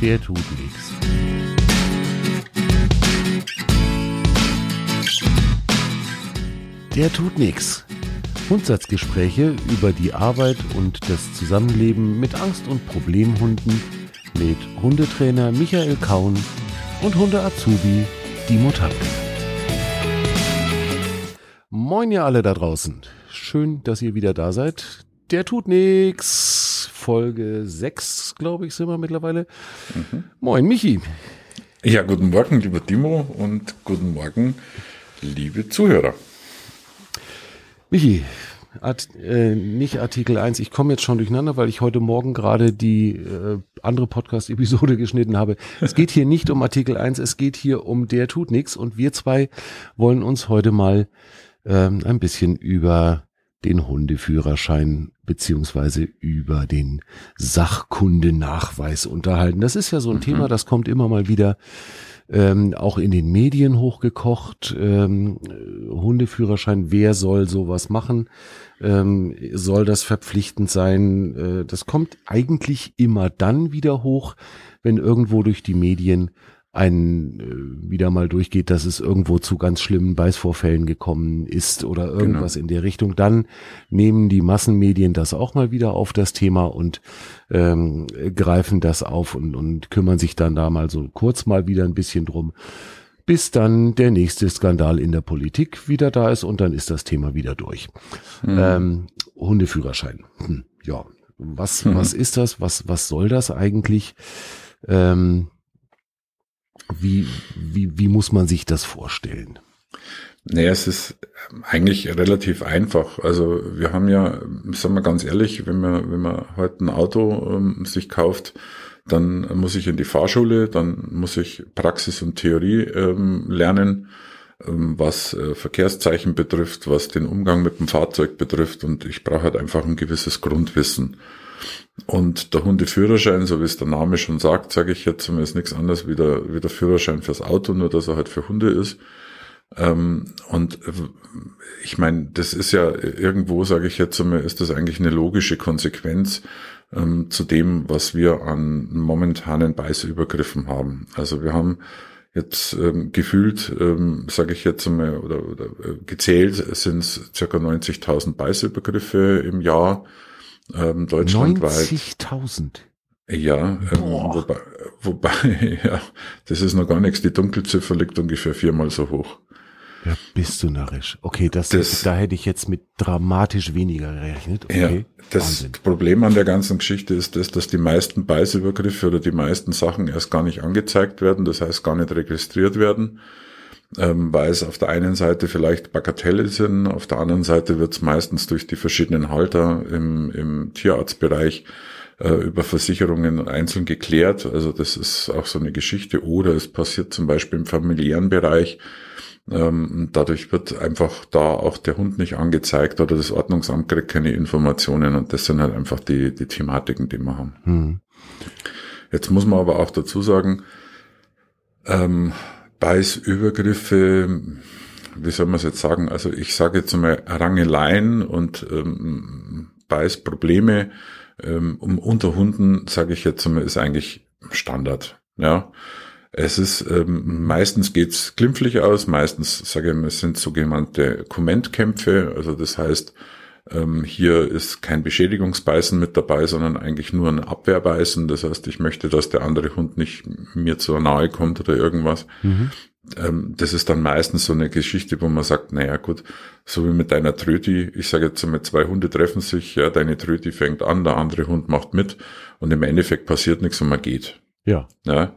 der tut nichts. Der tut nichts. Grundsatzgespräche über die Arbeit und das Zusammenleben mit Angst- und Problemhunden mit Hundetrainer Michael Kaun und Hunde-Azubi Dimo Tanke. Moin ihr alle da draußen. Schön, dass ihr wieder da seid. Der tut nix. Folge 6, glaube ich, sind wir mittlerweile. Mhm. Moin, Michi. Ja, guten Morgen, lieber Timo und guten Morgen, liebe Zuhörer. Michi, Art, äh, nicht Artikel 1, ich komme jetzt schon durcheinander, weil ich heute Morgen gerade die äh, andere Podcast-Episode geschnitten habe. Es geht hier nicht um Artikel 1, es geht hier um Der tut nix und wir zwei wollen uns heute mal ähm, ein bisschen über den Hundeführerschein beziehungsweise über den Sachkundenachweis unterhalten. Das ist ja so ein mhm. Thema, das kommt immer mal wieder ähm, auch in den Medien hochgekocht. Ähm, Hundeführerschein, wer soll sowas machen? Ähm, soll das verpflichtend sein? Äh, das kommt eigentlich immer dann wieder hoch, wenn irgendwo durch die Medien ein äh, wieder mal durchgeht, dass es irgendwo zu ganz schlimmen Beißvorfällen gekommen ist oder irgendwas genau. in der Richtung, dann nehmen die Massenmedien das auch mal wieder auf das Thema und ähm, greifen das auf und, und kümmern sich dann da mal so kurz mal wieder ein bisschen drum, bis dann der nächste Skandal in der Politik wieder da ist und dann ist das Thema wieder durch. Mhm. Ähm, Hundeführerschein. Hm, ja, was, mhm. was ist das? Was, was soll das eigentlich? Ähm, wie, wie, wie muss man sich das vorstellen? Naja, es ist eigentlich relativ einfach. Also wir haben ja, sagen wir ganz ehrlich, wenn man, wenn man heute ein Auto ähm, sich kauft, dann muss ich in die Fahrschule, dann muss ich Praxis und Theorie ähm, lernen, ähm, was äh, Verkehrszeichen betrifft, was den Umgang mit dem Fahrzeug betrifft und ich brauche halt einfach ein gewisses Grundwissen. Und der Hundeführerschein, so wie es der Name schon sagt, sage ich jetzt, ist nichts anderes wie der, wie der Führerschein fürs Auto, nur dass er halt für Hunde ist. Ähm, und ich meine, das ist ja irgendwo, sage ich jetzt einmal, ist das eigentlich eine logische Konsequenz ähm, zu dem, was wir an momentanen Beißübergriffen haben. Also wir haben jetzt ähm, gefühlt, ähm, sage ich jetzt einmal, oder, oder äh, gezählt sind es circa 90.000 Beißübergriffe im Jahr ähm, deutschlandweit. 90.000. Ja, ähm, wobei, wobei, ja, das ist noch gar nichts. Die Dunkelziffer liegt ungefähr viermal so hoch. Ja, bist du narrisch. Okay, das, das da hätte ich jetzt mit dramatisch weniger gerechnet. Okay, ja, das Wahnsinn. Problem an der ganzen Geschichte ist das, dass die meisten Beißübergriffe oder die meisten Sachen erst gar nicht angezeigt werden, das heißt gar nicht registriert werden ähm, weil es auf der einen Seite vielleicht Bagatelle sind, auf der anderen Seite wird es meistens durch die verschiedenen Halter im, im Tierarztbereich äh, über Versicherungen einzeln geklärt. Also das ist auch so eine Geschichte. Oder es passiert zum Beispiel im familiären Bereich. Ähm, dadurch wird einfach da auch der Hund nicht angezeigt oder das Ordnungsamt kriegt keine Informationen und das sind halt einfach die, die Thematiken, die wir haben. Hm. Jetzt muss man aber auch dazu sagen, ähm, Beißübergriffe, wie soll man es jetzt sagen? Also ich sage jetzt mal Rangeleien und ähm, Beißprobleme ähm, unter Hunden, sage ich jetzt mal, ist eigentlich Standard. Ja, es ist ähm, meistens geht's glimpflich aus, meistens sage ich mal, es sind sogenannte Kommentkämpfe, also das heißt ähm, hier ist kein Beschädigungsbeißen mit dabei, sondern eigentlich nur ein Abwehrbeißen. Das heißt, ich möchte, dass der andere Hund nicht mir zu nahe kommt oder irgendwas. Mhm. Ähm, das ist dann meistens so eine Geschichte, wo man sagt, naja gut, so wie mit deiner Tröti, ich sage jetzt mit zwei Hunde treffen sich, ja, deine Tröti fängt an, der andere Hund macht mit und im Endeffekt passiert nichts und man geht. Ja. Ja.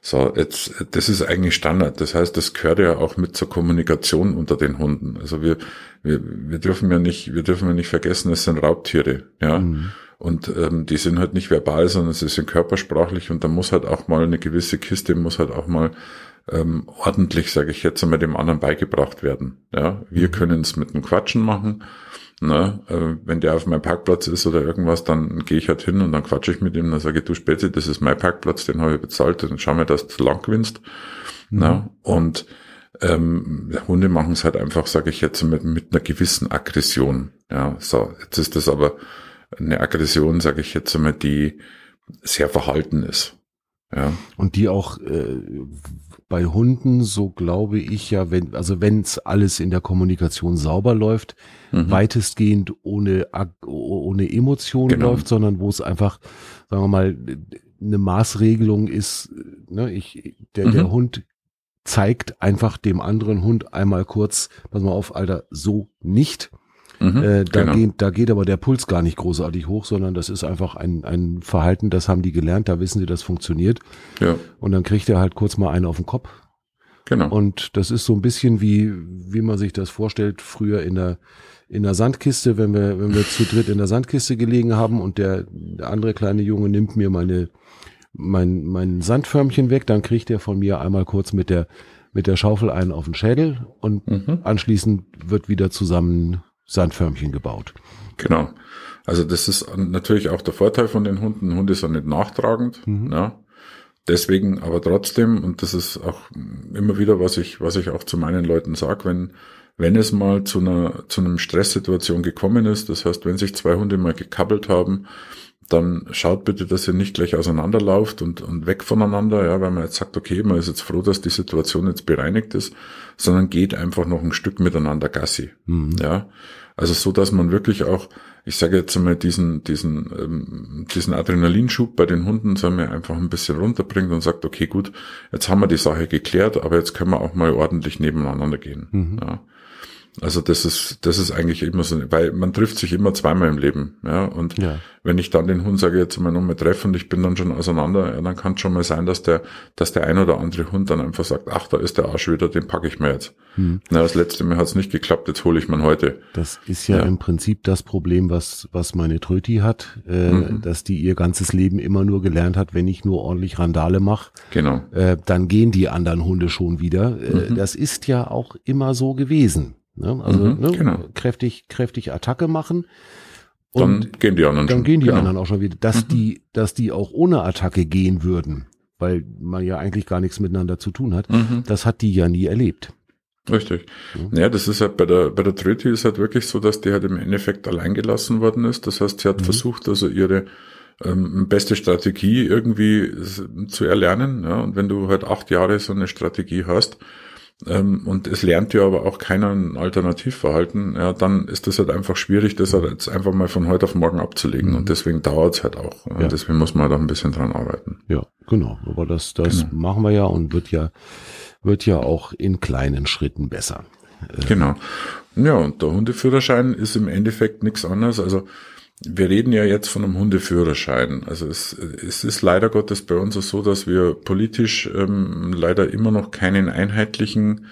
So, jetzt, das ist eigentlich Standard. Das heißt, das gehört ja auch mit zur Kommunikation unter den Hunden. Also wir, wir, wir dürfen ja nicht, wir dürfen ja nicht vergessen, es sind Raubtiere, ja. Mhm. Und ähm, die sind halt nicht verbal, sondern sie sind körpersprachlich und da muss halt auch mal eine gewisse Kiste, muss halt auch mal ähm, ordentlich, sage ich jetzt einmal, dem anderen beigebracht werden. Ja, wir mhm. können es mit dem Quatschen machen Ne? Äh, wenn der auf meinem Parkplatz ist oder irgendwas, dann gehe ich halt hin und dann quatsche ich mit ihm, dann sage ich, du Spätze, das ist mein Parkplatz, den habe ich bezahlt, dann schau mir, dass du lang gewinnst. Mhm. Ne? Und ähm, Hunde machen es halt einfach, sage ich jetzt, mit, mit einer gewissen Aggression. Ja, so, jetzt ist das aber eine Aggression, sage ich jetzt einmal, die sehr verhalten ist. Ja. Und die auch äh, bei Hunden, so glaube ich ja, wenn, also wenn es alles in der Kommunikation sauber läuft, mhm. weitestgehend ohne, ohne Emotionen genau. läuft, sondern wo es einfach, sagen wir mal, eine Maßregelung ist, ne, ich, der, mhm. der Hund zeigt einfach dem anderen Hund einmal kurz, pass mal auf, Alter, so nicht. Mhm, äh, da, genau. geht, da geht aber der Puls gar nicht großartig hoch, sondern das ist einfach ein, ein Verhalten, das haben die gelernt, da wissen sie, das funktioniert. Ja. Und dann kriegt er halt kurz mal einen auf den Kopf. Genau. Und das ist so ein bisschen wie, wie man sich das vorstellt, früher in der, in der Sandkiste, wenn wir, wenn wir zu dritt in der Sandkiste gelegen haben und der, der andere kleine Junge nimmt mir meine, mein, mein Sandförmchen weg, dann kriegt er von mir einmal kurz mit der, mit der Schaufel einen auf den Schädel und mhm. anschließend wird wieder zusammen Sandförmchen gebaut. Genau. Also das ist natürlich auch der Vorteil von den Hunden. Hunde sind nicht nachtragend. Mhm. Ja. Deswegen aber trotzdem, und das ist auch immer wieder, was ich, was ich auch zu meinen Leuten sage, wenn, wenn es mal zu einer, zu einem Stresssituation gekommen ist, das heißt, wenn sich zwei Hunde mal gekabbelt haben, dann schaut bitte, dass ihr nicht gleich auseinanderlauft und, und weg voneinander, ja, weil man jetzt sagt, okay, man ist jetzt froh, dass die Situation jetzt bereinigt ist, sondern geht einfach noch ein Stück miteinander Gassi. Mhm. Ja. Also so, dass man wirklich auch, ich sage jetzt einmal, diesen, diesen, ähm, diesen Adrenalinschub bei den Hunden, sagen wir, einfach ein bisschen runterbringt und sagt, okay, gut, jetzt haben wir die Sache geklärt, aber jetzt können wir auch mal ordentlich nebeneinander gehen. Mhm. Ja. Also das ist, das ist eigentlich immer so, weil man trifft sich immer zweimal im Leben, ja. Und ja. wenn ich dann den Hund sage, jetzt mal nochmal treffen und ich bin dann schon auseinander, ja, dann kann es schon mal sein, dass der, dass der ein oder andere Hund dann einfach sagt, ach, da ist der Arsch wieder, den packe ich mir jetzt. Hm. Na, das letzte Mal hat es nicht geklappt, jetzt hole ich man heute. Das ist ja, ja, im Prinzip das Problem, was, was meine Tröti hat, äh, mhm. dass die ihr ganzes Leben immer nur gelernt hat, wenn ich nur ordentlich Randale mache, genau. äh, dann gehen die anderen Hunde schon wieder. Äh, mhm. Das ist ja auch immer so gewesen. Ne? Also mhm, ne? genau. kräftig, kräftig Attacke machen. Und dann gehen die anderen dann schon. gehen die genau. anderen auch schon wieder. Dass mhm. die, dass die auch ohne Attacke gehen würden, weil man ja eigentlich gar nichts miteinander zu tun hat, mhm. das hat die ja nie erlebt. Richtig. Ja. ja, das ist halt bei der, bei der Triti ist halt wirklich so, dass die halt im Endeffekt allein gelassen worden ist. Das heißt, sie hat mhm. versucht, also ihre ähm, beste Strategie irgendwie zu erlernen. Ja, und wenn du halt acht Jahre so eine Strategie hast, und es lernt ja aber auch keiner ein Alternativverhalten, ja, dann ist das halt einfach schwierig, das halt jetzt einfach mal von heute auf morgen abzulegen. Mhm. Und deswegen dauert es halt auch. Ja. Deswegen muss man da ein bisschen dran arbeiten. Ja, genau. Aber das, das genau. machen wir ja und wird ja, wird ja auch in kleinen Schritten besser. Genau. Ja, und der Hundeführerschein ist im Endeffekt nichts anderes. Also wir reden ja jetzt von einem Hundeführerschein. Also es, es ist leider Gottes bei uns so, dass wir politisch ähm, leider immer noch keinen einheitlichen,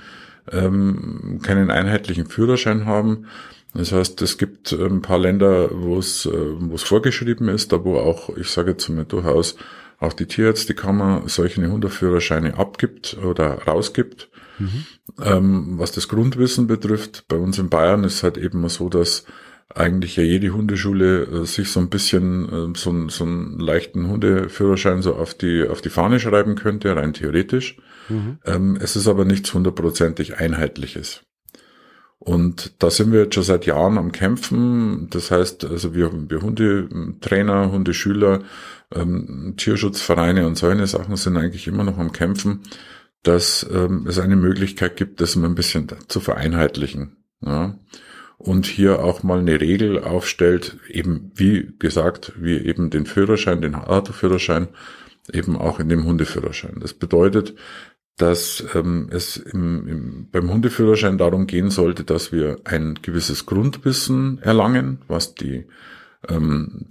ähm, keinen einheitlichen Führerschein haben. Das heißt, es gibt ein paar Länder, wo es, äh, wo es vorgeschrieben ist, da wo auch, ich sage jetzt mal durchaus, auch die Tierärztekammer solche Hundeführerscheine abgibt oder rausgibt. Mhm. Ähm, was das Grundwissen betrifft, bei uns in Bayern ist halt eben so, dass eigentlich ja jede Hundeschule äh, sich so ein bisschen äh, so, so einen leichten Hundeführerschein so auf die, auf die Fahne schreiben könnte, rein theoretisch. Mhm. Ähm, es ist aber nichts hundertprozentig Einheitliches. Und da sind wir jetzt schon seit Jahren am Kämpfen. Das heißt, also wir, wir Hundetrainer, Hundeschüler, ähm, Tierschutzvereine und solche Sachen sind eigentlich immer noch am Kämpfen, dass ähm, es eine Möglichkeit gibt, das mal ein bisschen zu vereinheitlichen. Ja und hier auch mal eine Regel aufstellt, eben wie gesagt, wie eben den Führerschein, den Autoführerschein, eben auch in dem Hundeführerschein. Das bedeutet, dass ähm, es im, im, beim Hundeführerschein darum gehen sollte, dass wir ein gewisses Grundwissen erlangen, was die, ähm,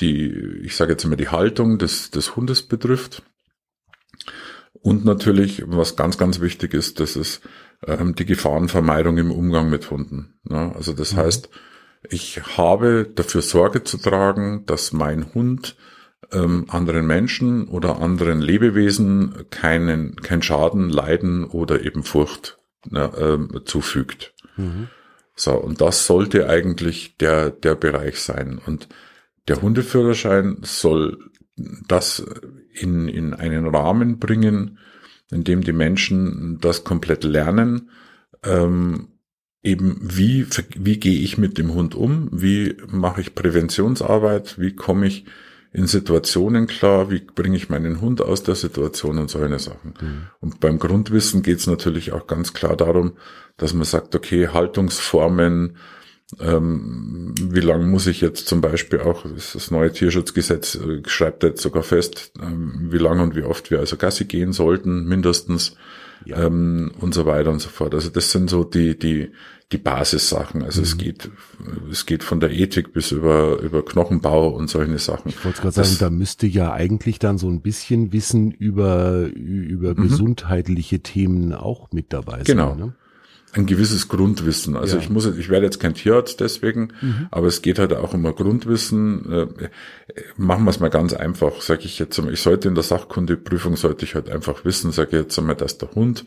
die ich sage jetzt immer die Haltung des, des Hundes betrifft. Und natürlich, was ganz, ganz wichtig ist, dass es ähm, die Gefahrenvermeidung im Umgang mit Hunden. Ne? Also das mhm. heißt, ich habe dafür Sorge zu tragen, dass mein Hund ähm, anderen Menschen oder anderen Lebewesen keinen kein Schaden, Leiden oder eben Furcht ne, ähm, zufügt. Mhm. So, und das sollte eigentlich der, der Bereich sein. Und der Hundeführerschein soll das in, in einen Rahmen bringen, in dem die Menschen das komplett lernen, ähm, eben wie, wie gehe ich mit dem Hund um, wie mache ich Präventionsarbeit, wie komme ich in Situationen klar, wie bringe ich meinen Hund aus der Situation und solche Sachen. Mhm. Und beim Grundwissen geht es natürlich auch ganz klar darum, dass man sagt, okay, Haltungsformen, ähm, wie lange muss ich jetzt zum Beispiel auch, das neue Tierschutzgesetz äh, schreibt jetzt sogar fest, ähm, wie lange und wie oft wir also Gassi gehen sollten, mindestens ja. ähm, und so weiter und so fort. Also das sind so die, die, die Basissachen. Also mhm. es geht, es geht von der Ethik bis über, über Knochenbau und solche Sachen. Ich wollte gerade sagen, da müsste ja eigentlich dann so ein bisschen Wissen über, über mhm. gesundheitliche Themen auch mit dabei sein. Genau. Ne? Ein gewisses Grundwissen. Also ja. ich muss, ich werde jetzt kein Tierarzt deswegen, mhm. aber es geht halt auch um ein Grundwissen. Äh, machen wir es mal ganz einfach, sage ich jetzt einmal, ich sollte in der Sachkundeprüfung sollte ich halt einfach wissen, sage ich jetzt einmal, dass der Hund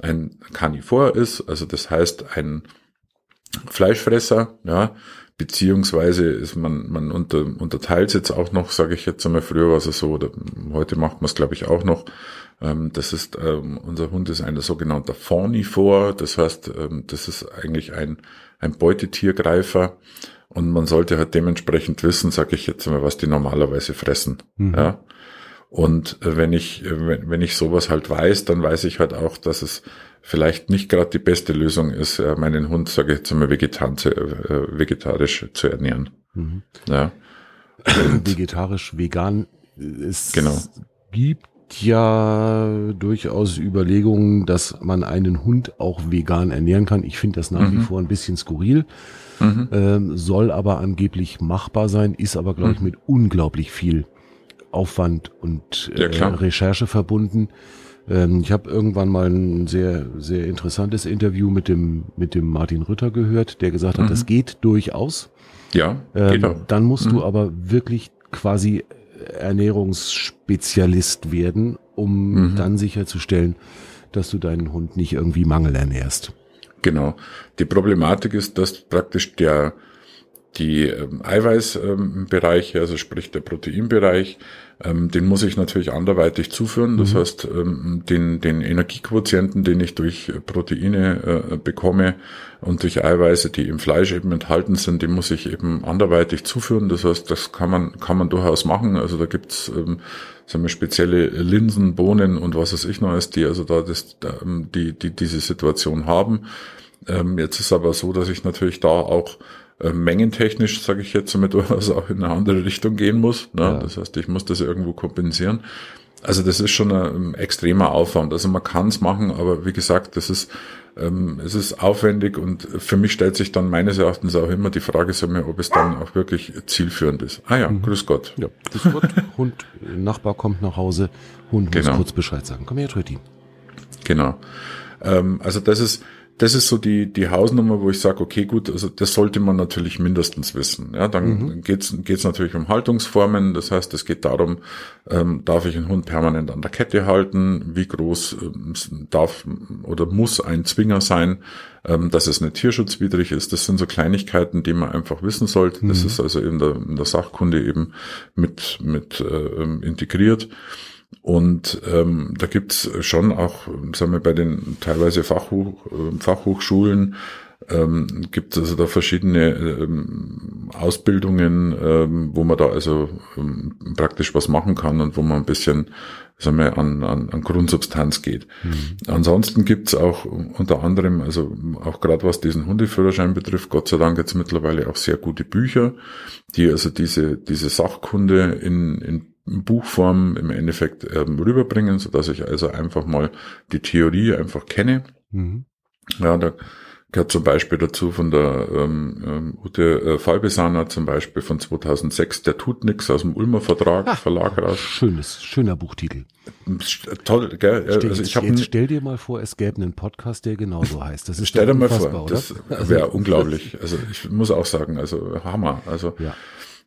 ein Carnivor ist, also das heißt ein Fleischfresser, ja, beziehungsweise ist man, man unter, unterteilt jetzt auch noch, sage ich jetzt einmal, früher war es so, oder heute macht man es glaube ich auch noch, ähm, das ist, ähm, unser Hund ist ein sogenannter Faunivor, das heißt, ähm, das ist eigentlich ein, ein Beutetiergreifer und man sollte halt dementsprechend wissen, sage ich jetzt mal, was die normalerweise fressen. Mhm. Ja. Und äh, wenn ich, äh, wenn, wenn ich sowas halt weiß, dann weiß ich halt auch, dass es vielleicht nicht gerade die beste Lösung ist, äh, meinen Hund, sage ich jetzt mal, vegetan zu, äh, vegetarisch zu ernähren. Mhm. Ja. Vegetarisch, vegan, es genau. gibt ja durchaus Überlegungen, dass man einen Hund auch vegan ernähren kann. Ich finde das nach mhm. wie vor ein bisschen skurril. Mhm. Ähm, soll aber angeblich machbar sein, ist aber, glaube ich, mhm. mit unglaublich viel Aufwand und äh, ja, Recherche verbunden. Ähm, ich habe irgendwann mal ein sehr, sehr interessantes Interview mit dem, mit dem Martin Rütter gehört, der gesagt hat, mhm. das geht durchaus. Ja, ähm, geht auch. Dann musst mhm. du aber wirklich quasi Ernährungsspezialist werden, um mhm. dann sicherzustellen, dass du deinen Hund nicht irgendwie mangelernährst. Genau. Die Problematik ist, dass praktisch der die ähm, Eiweißbereiche, also sprich der Proteinbereich, ähm, den muss ich natürlich anderweitig zuführen. Das mhm. heißt, ähm, den, den Energiequotienten, den ich durch Proteine äh, bekomme und durch Eiweiße, die im Fleisch eben enthalten sind, den muss ich eben anderweitig zuführen. Das heißt, das kann man, kann man durchaus machen. Also da gibt's ähm, sagen wir, spezielle Linsen, Bohnen und was weiß ich noch ist, die also da das, ähm, die, die diese Situation haben. Ähm, jetzt ist aber so, dass ich natürlich da auch äh, mengentechnisch, sage ich jetzt, damit was auch in eine andere Richtung gehen muss. Ne? Ja. Das heißt, ich muss das irgendwo kompensieren. Also das ist schon ein extremer Aufwand. Also man kann es machen, aber wie gesagt, das ist ähm, es ist aufwendig und für mich stellt sich dann meines Erachtens auch immer die Frage, mir, ob es dann auch wirklich zielführend ist. Ah ja, mhm. grüß Gott. Ja, grüß Gott. Hund, Nachbar kommt nach Hause, Hund muss genau. kurz Bescheid sagen. Komm her, Tröti. Genau. Ähm, also das ist das ist so die, die Hausnummer, wo ich sage, okay, gut, also das sollte man natürlich mindestens wissen. Ja, dann mhm. geht's geht's natürlich um Haltungsformen. Das heißt, es geht darum, ähm, darf ich einen Hund permanent an der Kette halten? Wie groß ähm, darf oder muss ein Zwinger sein, ähm, dass es nicht tierschutzwidrig ist? Das sind so Kleinigkeiten, die man einfach wissen sollte. Das mhm. ist also in der, in der Sachkunde eben mit, mit äh, integriert. Und ähm, da gibt's schon auch, sagen wir, bei den teilweise Fachhoch, äh, Fachhochschulen ähm, gibt also da verschiedene ähm, Ausbildungen, ähm, wo man da also ähm, praktisch was machen kann und wo man ein bisschen sagen wir, an, an, an Grundsubstanz geht. Mhm. Ansonsten gibt's auch unter anderem, also auch gerade was diesen Hundeführerschein betrifft, Gott sei Dank jetzt mittlerweile auch sehr gute Bücher, die also diese, diese Sachkunde in, in Buchform im Endeffekt ähm, rüberbringen, so dass ich also einfach mal die Theorie einfach kenne. Mhm. Ja, da gehört zum Beispiel dazu von der ähm, ähm Ute äh, Falbesaner zum Beispiel von 2006, der tut nix aus dem Ulmer Vertrag, Ach, Verlag raus. Schönes, schöner Buchtitel. Toll, gell? Stell, also ich jetzt, jetzt stell dir mal vor, es gäbe einen Podcast, der genauso heißt. Das ist stell dir mal vor, das wäre also, unglaublich. Also ich muss auch sagen, also Hammer. Also ja.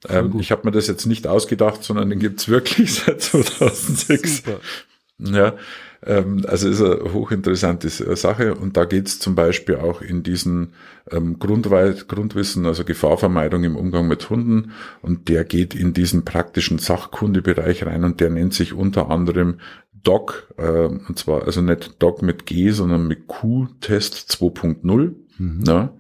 Ähm, ich habe mir das jetzt nicht ausgedacht, sondern den gibt's wirklich seit 2006. Super. Ja, ähm, also ist eine hochinteressante Sache und da geht's zum Beispiel auch in diesen ähm, Grundweit Grundwissen, also Gefahrvermeidung im Umgang mit Hunden und der geht in diesen praktischen Sachkundebereich rein und der nennt sich unter anderem DOC, äh, und zwar also nicht DOC mit G, sondern mit Q-Test 2.0. Mhm. Ja,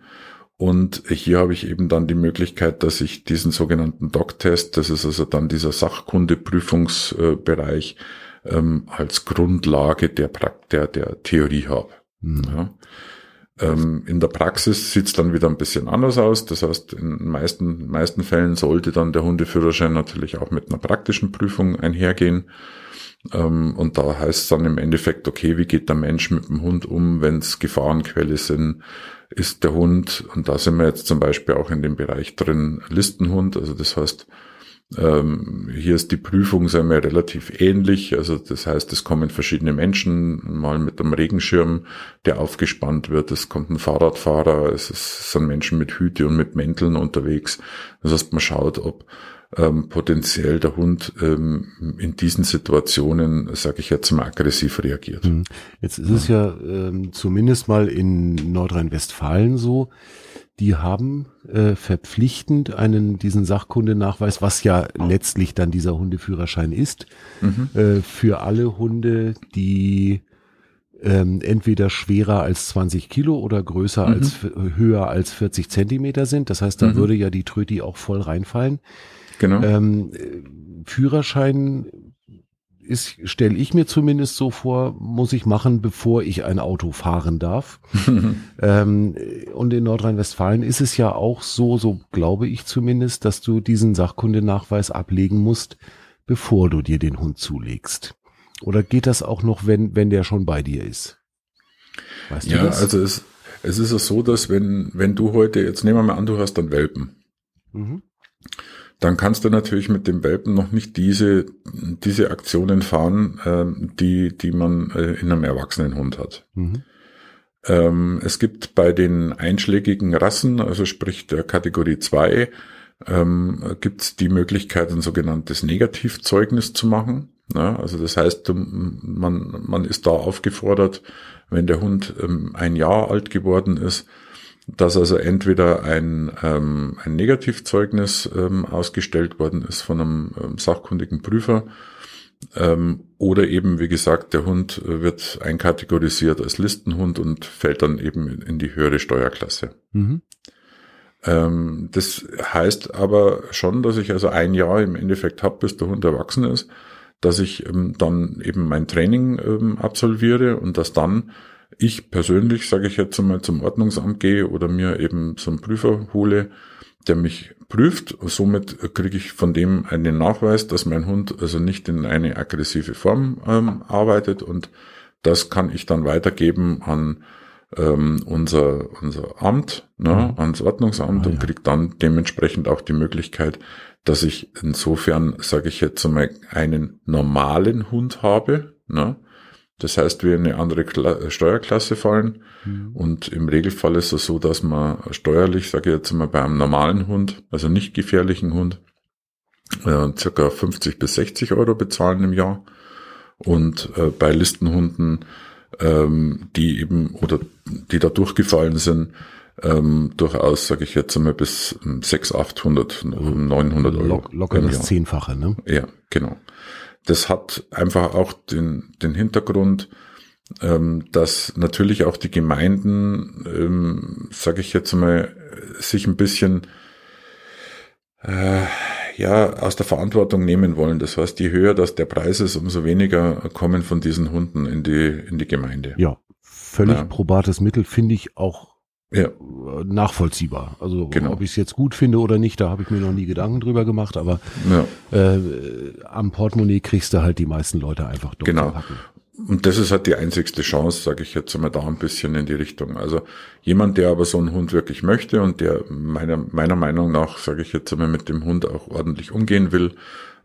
Und hier habe ich eben dann die Möglichkeit, dass ich diesen sogenannten Doc-Test, das ist also dann dieser Sachkundeprüfungsbereich, ähm, als Grundlage der, der, der Theorie habe. Mhm. Ja. Ähm, in der Praxis sieht's dann wieder ein bisschen anders aus. Das heißt, in den meisten, meisten Fällen sollte dann der Hundeführerschein natürlich auch mit einer praktischen Prüfung einhergehen. Ähm, und da heißt es dann im Endeffekt, okay, wie geht der Mensch mit dem Hund um, wenn es Gefahrenquelle sind? Ist der Hund, und da sind wir jetzt zum Beispiel auch in dem Bereich drin, Listenhund, also das heißt, ähm, hier ist die Prüfung sagen wir, relativ ähnlich. Also das heißt, es kommen verschiedene Menschen, mal mit einem Regenschirm, der aufgespannt wird. Es kommt ein Fahrradfahrer, es, ist, es sind Menschen mit Hüte und mit Mänteln unterwegs. Das heißt, man schaut, ob ähm, potenziell der Hund ähm, in diesen Situationen, sage ich jetzt mal, aggressiv reagiert. Hm. Jetzt ist es ja ähm, zumindest mal in Nordrhein-Westfalen so, die haben äh, verpflichtend einen diesen Sachkundenachweis, was ja letztlich dann dieser Hundeführerschein ist, mhm. äh, für alle Hunde, die ähm, entweder schwerer als 20 Kilo oder größer mhm. als höher als 40 Zentimeter sind. Das heißt, da mhm. würde ja die Tröti auch voll reinfallen. Genau. Ähm, Führerschein ist, stelle ich mir zumindest so vor, muss ich machen, bevor ich ein Auto fahren darf. ähm, und in Nordrhein-Westfalen ist es ja auch so, so glaube ich zumindest, dass du diesen Sachkundenachweis ablegen musst, bevor du dir den Hund zulegst. Oder geht das auch noch, wenn, wenn der schon bei dir ist? Weißt ja, also es, es ist ja so, dass wenn, wenn du heute, jetzt nehmen wir mal an, du hast dann Welpen. Mhm dann kannst du natürlich mit dem Welpen noch nicht diese, diese Aktionen fahren, äh, die, die man äh, in einem erwachsenen Hund hat. Mhm. Ähm, es gibt bei den einschlägigen Rassen, also sprich der Kategorie 2, ähm, gibt es die Möglichkeit, ein sogenanntes Negativzeugnis zu machen. Ja, also das heißt, man, man ist da aufgefordert, wenn der Hund ähm, ein Jahr alt geworden ist, dass also entweder ein, ähm, ein Negativzeugnis ähm, ausgestellt worden ist von einem ähm, sachkundigen Prüfer ähm, oder eben, wie gesagt, der Hund äh, wird einkategorisiert als Listenhund und fällt dann eben in die höhere Steuerklasse. Mhm. Ähm, das heißt aber schon, dass ich also ein Jahr im Endeffekt habe, bis der Hund erwachsen ist, dass ich ähm, dann eben mein Training ähm, absolviere und dass dann ich persönlich, sage ich jetzt einmal, zum Ordnungsamt gehe oder mir eben zum Prüfer hole, der mich prüft. Somit kriege ich von dem einen Nachweis, dass mein Hund also nicht in eine aggressive Form ähm, arbeitet und das kann ich dann weitergeben an ähm, unser, unser Amt, ne, mhm. ans Ordnungsamt ah, und ja. kriege dann dementsprechend auch die Möglichkeit, dass ich insofern, sage ich jetzt einmal, einen normalen Hund habe, ne, das heißt, wir in eine andere Kla Steuerklasse fallen. Mhm. Und im Regelfall ist es so, dass man steuerlich, sage ich jetzt mal, bei einem normalen Hund, also nicht gefährlichen Hund, äh, circa 50 bis 60 Euro bezahlen im Jahr. Und äh, bei Listenhunden, ähm, die eben oder die da durchgefallen sind, ähm, durchaus, sage ich jetzt einmal, bis 600, 800, 900 Euro. Lock, locker das Zehnfache, ne? Ja, genau. Das hat einfach auch den, den Hintergrund, ähm, dass natürlich auch die Gemeinden, ähm, sage ich jetzt mal, sich ein bisschen äh, ja aus der Verantwortung nehmen wollen. Das heißt, je höher das der Preis ist, umso weniger kommen von diesen Hunden in die in die Gemeinde. Ja, völlig ja. probates Mittel finde ich auch ja. nachvollziehbar. Also genau. ob ich es jetzt gut finde oder nicht, da habe ich mir noch nie Gedanken drüber gemacht, aber ja. äh, am Portemonnaie kriegst du halt die meisten Leute einfach durch. Genau. Und das ist halt die einzigste Chance, sage ich jetzt einmal da ein bisschen in die Richtung. Also jemand, der aber so einen Hund wirklich möchte und der meiner, meiner Meinung nach, sage ich jetzt einmal, mit dem Hund auch ordentlich umgehen will,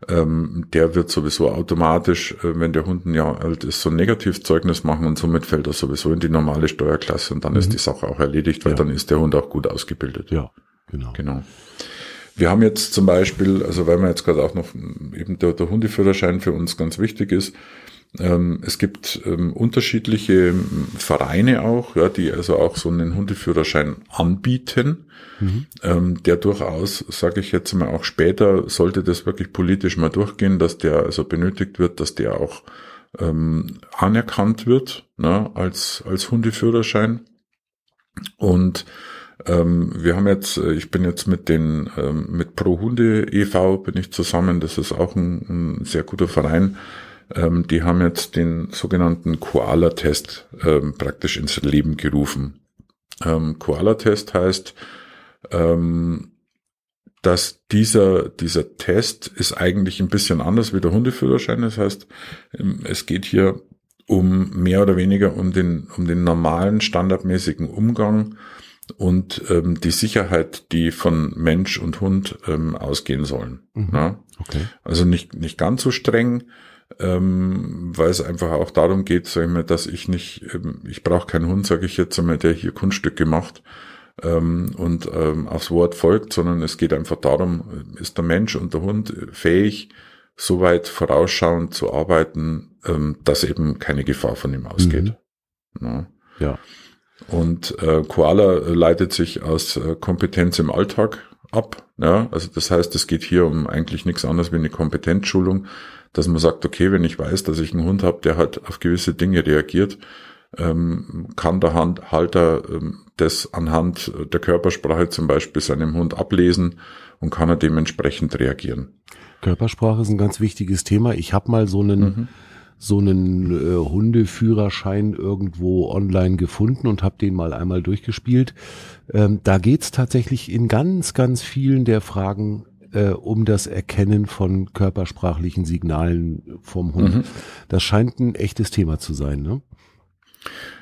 ähm, der wird sowieso automatisch, äh, wenn der Hund ein Jahr alt ist, so ein Negativzeugnis machen und somit fällt er sowieso in die normale Steuerklasse und dann mhm. ist die Sache auch erledigt, weil ja. dann ist der Hund auch gut ausgebildet. Ja, genau. Genau. Wir haben jetzt zum Beispiel, also weil wir jetzt gerade auch noch eben der, der Hundeführerschein für uns ganz wichtig ist, es gibt ähm, unterschiedliche ähm, Vereine auch, ja, die also auch so einen Hundeführerschein anbieten, mhm. ähm, der durchaus, sage ich jetzt mal, auch später sollte das wirklich politisch mal durchgehen, dass der also benötigt wird, dass der auch ähm, anerkannt wird ne, als als Hundeführerschein und Ähm, wir haben jetzt, äh, ich bin jetzt mit den, ähm, mit Pro Hunde e.V. bin ich zusammen. Das ist auch ein, ein sehr guter Verein. Ähm, die haben jetzt den sogenannten Koala-Test ähm, praktisch ins Leben gerufen. Ähm, Koala-Test heißt, ähm, dass dieser, dieser Test ist eigentlich ein bisschen anders wie der Hundeführerschein. Das heißt, ähm, es geht hier um mehr oder weniger um den, um den normalen, standardmäßigen Umgang und ähm, die Sicherheit, die von Mensch und Hund ähm, ausgehen sollen. Mhm. Ja? Okay. Also nicht, nicht ganz so streng, ähm, weil es einfach auch darum geht, sag ich mal, dass ich nicht, ähm, ich brauche keinen Hund, sage ich jetzt einmal, der hier Kunststücke macht ähm, und ähm, aufs Wort folgt, sondern es geht einfach darum, ist der Mensch und der Hund fähig, so weit vorausschauend zu arbeiten, ähm, dass eben keine Gefahr von ihm ausgeht. Mhm. Ja. ja. Und äh, Koala leitet sich aus äh, Kompetenz im Alltag ab. Ja, also das heißt, es geht hier um eigentlich nichts anderes wie eine Kompetenzschulung, dass man sagt, okay, wenn ich weiß, dass ich einen Hund habe, der halt auf gewisse Dinge reagiert, ähm, kann der Handhalter ähm, das anhand der Körpersprache zum Beispiel seinem Hund ablesen und kann er dementsprechend reagieren. Körpersprache ist ein ganz wichtiges Thema. Ich habe mal so einen mhm so einen äh, Hundeführerschein irgendwo online gefunden und habe den mal einmal durchgespielt. Ähm, da geht's tatsächlich in ganz, ganz vielen der Fragen äh, um das Erkennen von körpersprachlichen Signalen vom Hund. Mhm. Das scheint ein echtes Thema zu sein, ne?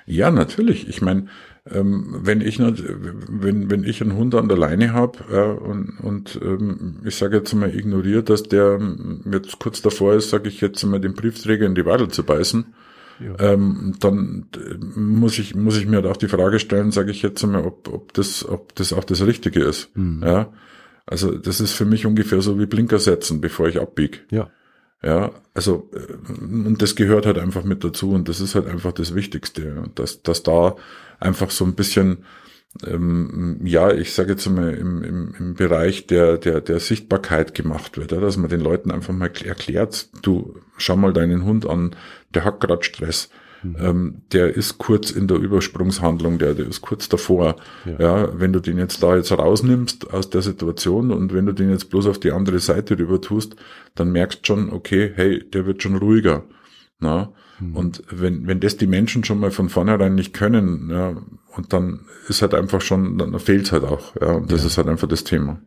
Ja, natürlich. Ich meine, ähm, wenn ich wenn, wenn ich einen Hund an der Leine habe äh, und, und ähm, ich sage jetzt mal ignoriert, dass der jetzt kurz davor ist, sage ich jetzt mal den Briefträger in die Wadel zu beißen, ja. ähm, dann äh, muss ich muss ich mir halt auch die Frage stellen, sage ich jetzt mal, ob, ob das ob das auch das Richtige ist. Mhm. Ja, also das ist für mich ungefähr so wie Blinker setzen, bevor ich abbiege. Ja. Ja, also äh, und das gehört halt einfach mit dazu und das ist halt einfach das Wichtigste, dass, dass da einfach so ein bisschen, ähm, ja, ich sage jetzt mal im, im, im Bereich der, der, der Sichtbarkeit gemacht wird, ja, dass man den Leuten einfach mal erklärt, du schau mal deinen Hund an, der hat gerade Stress. Mhm. Ähm, der ist kurz in der Übersprungshandlung, der, der ist kurz davor. Ja. ja. wenn du den jetzt da jetzt rausnimmst aus der Situation und wenn du den jetzt bloß auf die andere Seite rüber tust, dann merkst schon, okay, hey, der wird schon ruhiger. Na? Mhm. Und wenn, wenn das die Menschen schon mal von vornherein nicht können, ja, und dann ist halt einfach schon, dann fehlt halt auch, ja, und das ja. ist halt einfach das Thema.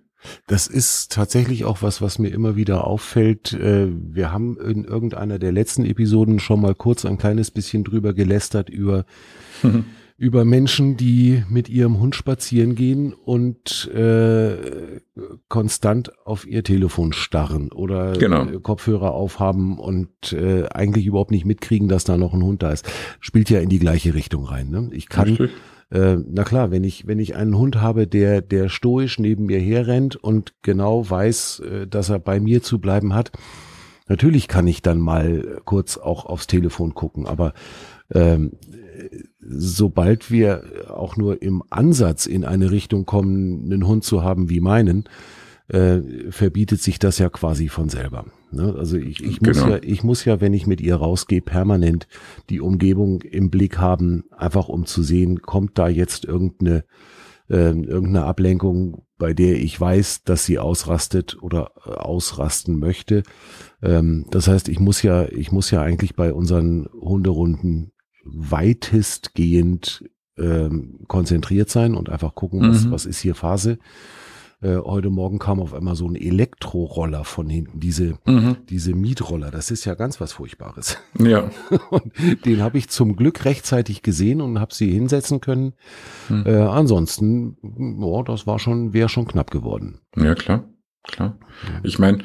Das ist tatsächlich auch was, was mir immer wieder auffällt. Äh, wir haben in irgendeiner der letzten Episoden schon mal kurz ein kleines bisschen drüber gelästert über über Menschen, die mit ihrem Hund spazieren gehen und äh, konstant auf ihr Telefon starren oder genau. Kopfhörer aufhaben und äh, eigentlich überhaupt nicht mitkriegen, dass da noch ein Hund da ist. Spielt ja in die gleiche Richtung rein. Ne? Ich kann, äh, na klar, wenn ich wenn ich einen Hund habe, der der stoisch neben mir herrennt und genau weiß, äh, dass er bei mir zu bleiben hat, natürlich kann ich dann mal kurz auch aufs Telefon gucken, aber ähm, sobald wir auch nur im Ansatz in eine Richtung kommen, einen Hund zu haben wie meinen, äh, verbietet sich das ja quasi von selber. Ne? Also ich, ich genau. muss ja, ich muss ja, wenn ich mit ihr rausgehe, permanent die Umgebung im Blick haben, einfach um zu sehen, kommt da jetzt irgendeine äh, irgendeine Ablenkung, bei der ich weiß, dass sie ausrastet oder äh, ausrasten möchte. Ähm, das heißt, ich muss ja, ich muss ja eigentlich bei unseren Hunderunden weitestgehend ähm, konzentriert sein und einfach gucken, was, mhm. was ist hier Phase. Äh, heute Morgen kam auf einmal so ein Elektroroller von hinten, diese, mhm. diese Mietroller. Das ist ja ganz was Furchtbares. Ja. Und den habe ich zum Glück rechtzeitig gesehen und habe sie hinsetzen können. Mhm. Äh, ansonsten, oh, das war schon, wäre schon knapp geworden. Ja, klar, klar. Ich meine,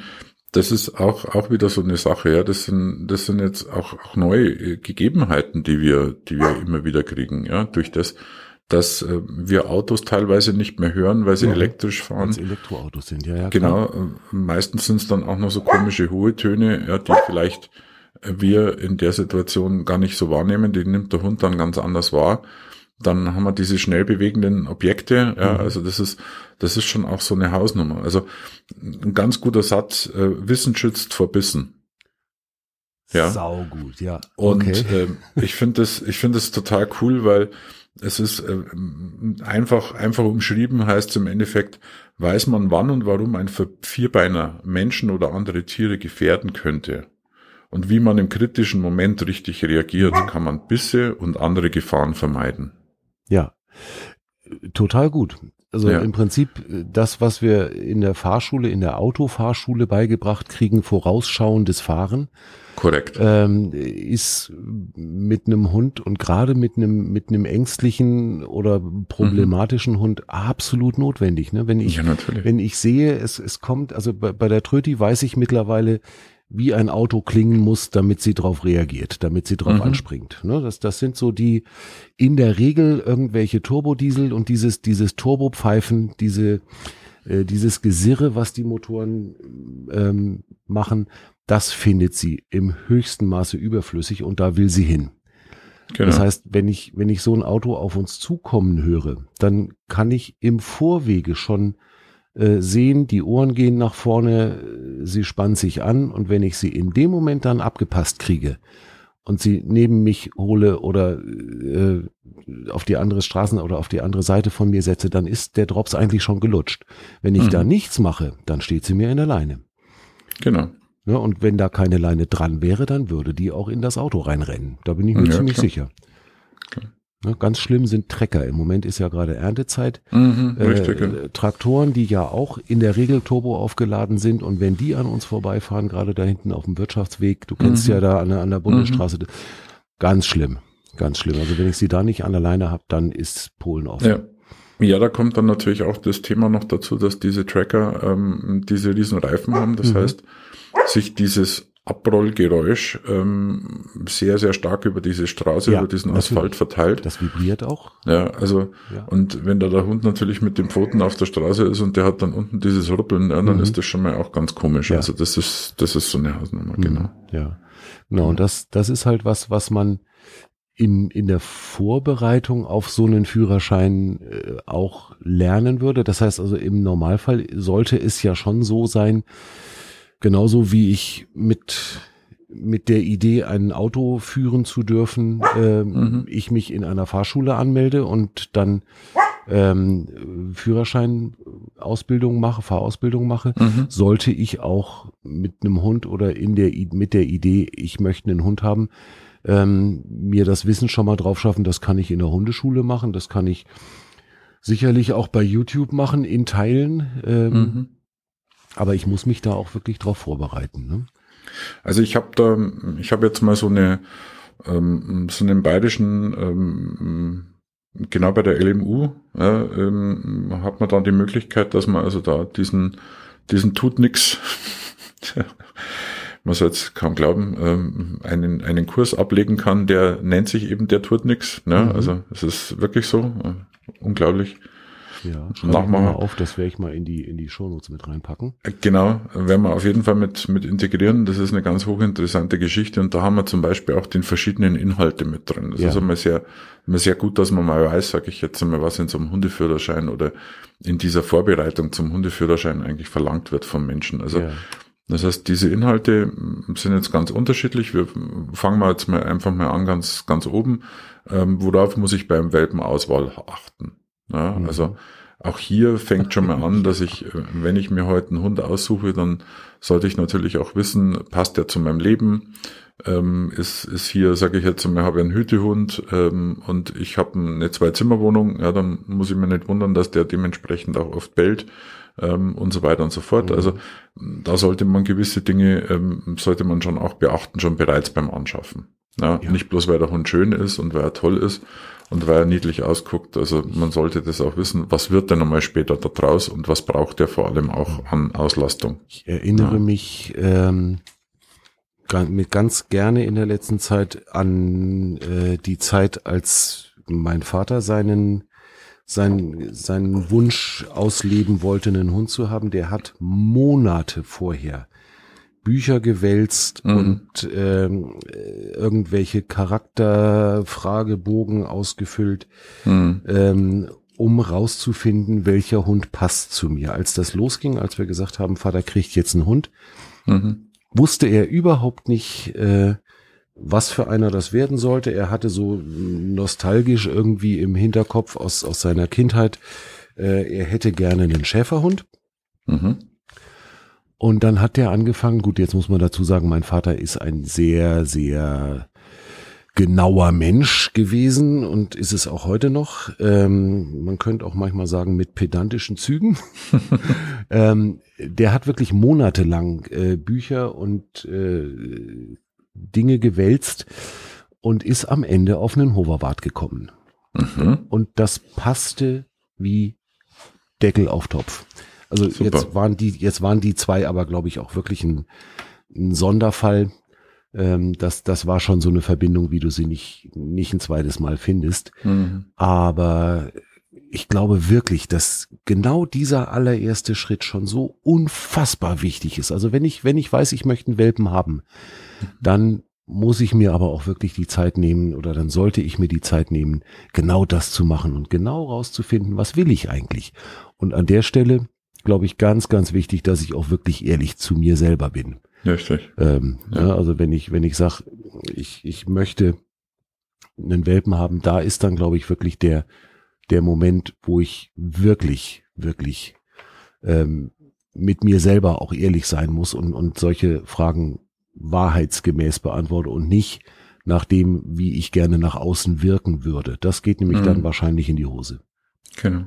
das ist auch, auch wieder so eine Sache, ja. Das sind, das sind jetzt auch, auch neue äh, Gegebenheiten, die wir, die wir immer wieder kriegen, ja. Durch das, dass äh, wir Autos teilweise nicht mehr hören, weil sie ja, elektrisch fahren. Weil Elektroautos sind, ja, ja. Genau. Klar. Äh, meistens sind es dann auch noch so komische hohe Töne, ja, die vielleicht wir in der Situation gar nicht so wahrnehmen. Die nimmt der Hund dann ganz anders wahr. Dann haben wir diese schnell bewegenden Objekte. Ja, mhm. also das ist, das ist schon auch so eine Hausnummer. Also ein ganz guter Satz, äh, Wissen schützt vor Bissen. Ja. Sau gut, ja. Und okay. äh, ich finde das, ich finde das total cool, weil es ist äh, einfach, einfach umschrieben heißt im Endeffekt, weiß man wann und warum ein Vierbeiner Menschen oder andere Tiere gefährden könnte. Und wie man im kritischen Moment richtig reagiert, kann man Bisse und andere Gefahren vermeiden. Ja, total gut. Also Ja. im Prinzip äh, das, was wir in der Fahrschule, in der Autofahrschule beigebracht kriegen, vorausschauendes Fahren, Korrekt. ähm, ist mit einem Hund und gerade mit einem mit einem ängstlichen oder problematischen Hund absolut notwendig. Ne? Wenn ich ja, natürlich. wenn ich sehe, es es kommt, also bei, bei der Tröti weiß ich mittlerweile, wie ein Auto klingen muss, damit sie drauf reagiert, damit sie drauf Mhm. anspringt. Ne? Das, das sind so die in der Regel irgendwelche Turbodiesel und dieses, dieses Turbopfeifen, diese, äh, dieses Gesirre, was die Motoren ähm, machen, das findet sie im höchsten Maße überflüssig und da will sie hin. Genau. Das heißt, wenn ich, wenn ich so ein Auto auf uns zukommen höre, dann kann ich im Vorwege schon äh, sehen, die Ohren gehen nach vorne, äh, sie spannt sich an und wenn ich sie in dem Moment dann abgepasst kriege und sie neben mich hole oder äh, auf die andere Straßen oder auf die andere Seite von mir setze, dann ist der Drops eigentlich schon gelutscht. Wenn ich Mhm. da nichts mache, dann steht sie mir in der Leine. genau. Ne, und wenn da keine Leine dran wäre, dann würde die auch in das Auto reinrennen. Da bin ich mir Ja, ziemlich klar. sicher. Ne, ganz schlimm sind Trecker. Im Moment ist ja gerade Erntezeit. Mhm, richtig. ja. Äh, Traktoren, die ja auch in der Regel Turbo aufgeladen sind und wenn die an uns vorbeifahren, gerade da hinten auf dem Wirtschaftsweg, du kennst Mhm. ja da an der, an der Bundesstraße, ganz schlimm, ganz schlimm. Also wenn ich sie da nicht an der Leine habe, dann ist Polen offen. Ja. Ja, da kommt dann natürlich auch das Thema noch dazu, dass diese Tracker ähm, diese riesen Reifen haben. Das Mhm. heißt, sich dieses Abrollgeräusch ähm, sehr, sehr stark über diese Straße, Ja, über diesen natürlich. Asphalt verteilt. Das vibriert auch. Ja, also Ja. und wenn da der Hund natürlich mit den Pfoten auf der Straße ist und der hat dann unten dieses Ruppeln, ja, dann Mhm. ist das schon mal auch ganz komisch. Ja. Also das ist, das ist so eine Hausnummer, Mhm. genau. Ja, genau. Und das, das ist halt was, was man in, in der Vorbereitung auf so einen Führerschein äh, auch lernen würde. Das heißt also im Normalfall sollte es ja schon so sein, genauso wie ich mit mit der Idee, ein Auto führen zu dürfen, ähm, Mhm. ich mich in einer Fahrschule anmelde und dann ähm, Führerschein Ausbildung mache, Fahrausbildung mache, Mhm. sollte ich auch mit einem Hund oder in der mit der Idee, ich möchte einen Hund haben, ähm, mir das Wissen schon mal drauf schaffen, das kann ich in der Hundeschule machen, das kann ich sicherlich auch bei YouTube machen in Teilen, ähm, Mhm. Aber ich muss mich da auch wirklich drauf vorbereiten. Ne? Also ich habe da, ich habe jetzt mal so eine, ähm, so einen bayerischen, ähm, genau bei der LMU, ja, ähm, hat man dann die Möglichkeit, dass man also da diesen, diesen tut nix, man soll jetzt kaum glauben, ähm, einen, einen Kurs ablegen kann, der nennt sich eben der tut nix. Ne? Mhm. Also es ist wirklich so, äh, unglaublich. Ja, Nachmachen. mal auf, das werde ich mal in die in die Shownotes mit reinpacken. Genau, werden wir auf jeden Fall mit, mit integrieren. Das ist eine ganz hochinteressante Geschichte und da haben wir zum Beispiel auch den verschiedenen Inhalte mit drin. Das Ja. ist einmal sehr, immer sehr gut, dass man mal weiß, sage ich jetzt einmal, was in so einem Hundeführerschein oder in dieser Vorbereitung zum Hundeführerschein eigentlich verlangt wird vom Menschen. Also ja. das heißt, diese Inhalte sind jetzt ganz unterschiedlich. Wir fangen mal jetzt mal einfach mal an ganz, ganz oben. Ähm, worauf muss ich beim Welpenauswahl achten? Ja, Mhm. Also auch hier fängt schon mal an, dass ich, äh, wenn ich mir heute einen Hund aussuche, dann sollte ich natürlich auch wissen, passt der zu meinem Leben? Ähm, ist, ist hier, sage ich jetzt mal, habe einen Hütehund ähm, und ich habe eine Zwei-Zimmer-Wohnung, ja, dann muss ich mir nicht wundern, dass der dementsprechend auch oft bellt ähm, und so weiter und so fort. Mhm. Also da sollte man gewisse Dinge, ähm, sollte man schon auch beachten, schon bereits beim Anschaffen. Ja, Ja. Nicht bloß, weil der Hund schön ist und weil er toll ist und weil er niedlich ausguckt. Also man sollte das auch wissen, was wird denn einmal später da draus und was braucht er vor allem auch an Auslastung. Ich erinnere Ja. mich ähm, mit ganz gerne in der letzten Zeit an äh, die Zeit, als mein Vater seinen seinen seinen Wunsch ausleben wollte, einen Hund zu haben. Der hat Monate vorher Bücher gewälzt Mhm. und ähm, äh, irgendwelche Charakterfragebogen ausgefüllt, Hm. ähm, um rauszufinden, welcher Hund passt zu mir. Als das losging, als wir gesagt haben, Vater kriegt jetzt einen Hund, Mhm. wusste er überhaupt nicht, äh, was für einer das werden sollte. Er hatte so nostalgisch irgendwie im Hinterkopf aus, aus seiner Kindheit, äh, er hätte gerne einen Schäferhund. Mhm. Und dann hat er angefangen, gut, jetzt muss man dazu sagen, mein Vater ist ein sehr, sehr genauer Mensch gewesen und ist es auch heute noch. Ähm, man könnte auch manchmal sagen mit pedantischen Zügen. ähm, der hat wirklich monatelang äh, Bücher und äh, Dinge gewälzt und ist am Ende auf einen Hoverwart gekommen. Mhm. Und das passte wie Deckel auf Topf. Also Super. jetzt waren die, jetzt waren die zwei aber, glaube ich, auch wirklich ein, ein Sonderfall. Ähm, das, das war schon so eine Verbindung, wie du sie nicht, nicht ein zweites Mal findest. Mhm. Aber ich glaube wirklich, dass genau dieser allererste Schritt schon so unfassbar wichtig ist. Also wenn ich, wenn ich weiß, ich möchte einen Welpen haben, dann muss ich mir aber auch wirklich die Zeit nehmen oder dann sollte ich mir die Zeit nehmen, genau das zu machen und genau rauszufinden, was will ich eigentlich. Und an der Stelle glaube ich ganz, ganz wichtig, dass ich auch wirklich ehrlich zu mir selber bin. Richtig. Ähm, ja. ja. also wenn ich, wenn ich sage, ich, ich möchte einen Welpen haben, da ist dann, glaube ich, wirklich der, der Moment, wo ich wirklich, wirklich ähm, mit mir selber auch ehrlich sein muss und, und solche Fragen wahrheitsgemäß beantworte und nicht nach dem, wie ich gerne nach außen wirken würde. Das geht nämlich mhm. dann wahrscheinlich in die Hose. Genau.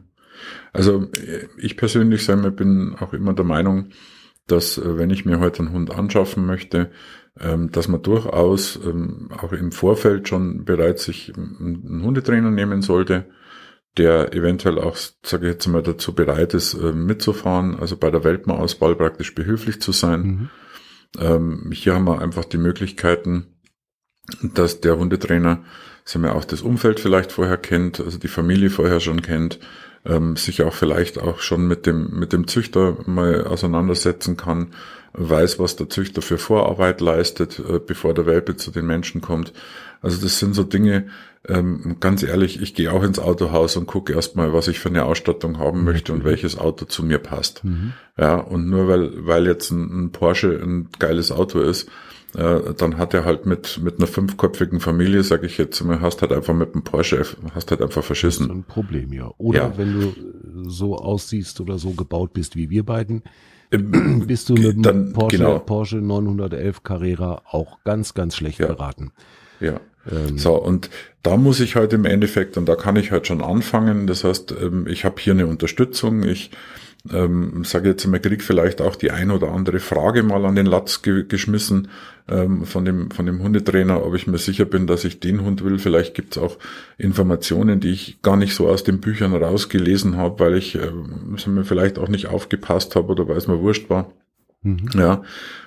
Also ich persönlich sagen bin auch immer der Meinung, dass äh, wenn ich mir heute einen Hund anschaffen möchte, ähm, dass man durchaus ähm, auch im Vorfeld schon bereits sich einen Hundetrainer nehmen sollte, der eventuell auch, sage ich jetzt mal, dazu bereit ist, äh, mitzufahren, also bei der Welpenauswahl praktisch behilflich zu sein. Mhm. Ähm, hier haben wir einfach die Möglichkeiten, dass der Hundetrainer, sagen wir auch das Umfeld vielleicht vorher kennt, also die Familie vorher schon kennt, ähm, sich auch vielleicht auch schon mit dem, mit dem Züchter mal auseinandersetzen kann, weiß, was der Züchter für Vorarbeit leistet, äh, bevor der Welpe zu den Menschen kommt. Also das sind so Dinge, ähm, ganz ehrlich, ich gehe auch ins Autohaus und gucke erstmal, was ich für eine Ausstattung haben möchte und welches Auto zu mir passt. Mhm. Ja, und nur weil, weil jetzt ein, ein Porsche ein geiles Auto ist, äh, dann hat er halt mit, mit einer fünfköpfigen Familie, sag ich jetzt mal, hast halt einfach mit dem Porsche, hast halt einfach verschissen. Das ist ein Problem, ja. Oder ja. wenn du so aussiehst oder so gebaut bist wie wir beiden, ähm, bist du mit dem dann, Porsche, genau. Porsche 911 Carrera auch ganz, ganz schlecht ja. beraten. Ja. Ähm. So, und da muss ich halt im Endeffekt, und da kann ich halt schon anfangen, das heißt, ähm, ich habe hier eine Unterstützung, ich ähm, sage jetzt mal, krieg vielleicht auch die ein oder andere Frage mal an den Latz ge geschmissen ähm, von, dem, von dem Hundetrainer, ob ich mir sicher bin, dass ich den Hund will. Vielleicht gibt's auch Informationen, die ich gar nicht so aus den Büchern rausgelesen habe, weil ich ähm, mir vielleicht auch nicht aufgepasst habe oder weil es mir wurscht war. Mhm. Ja,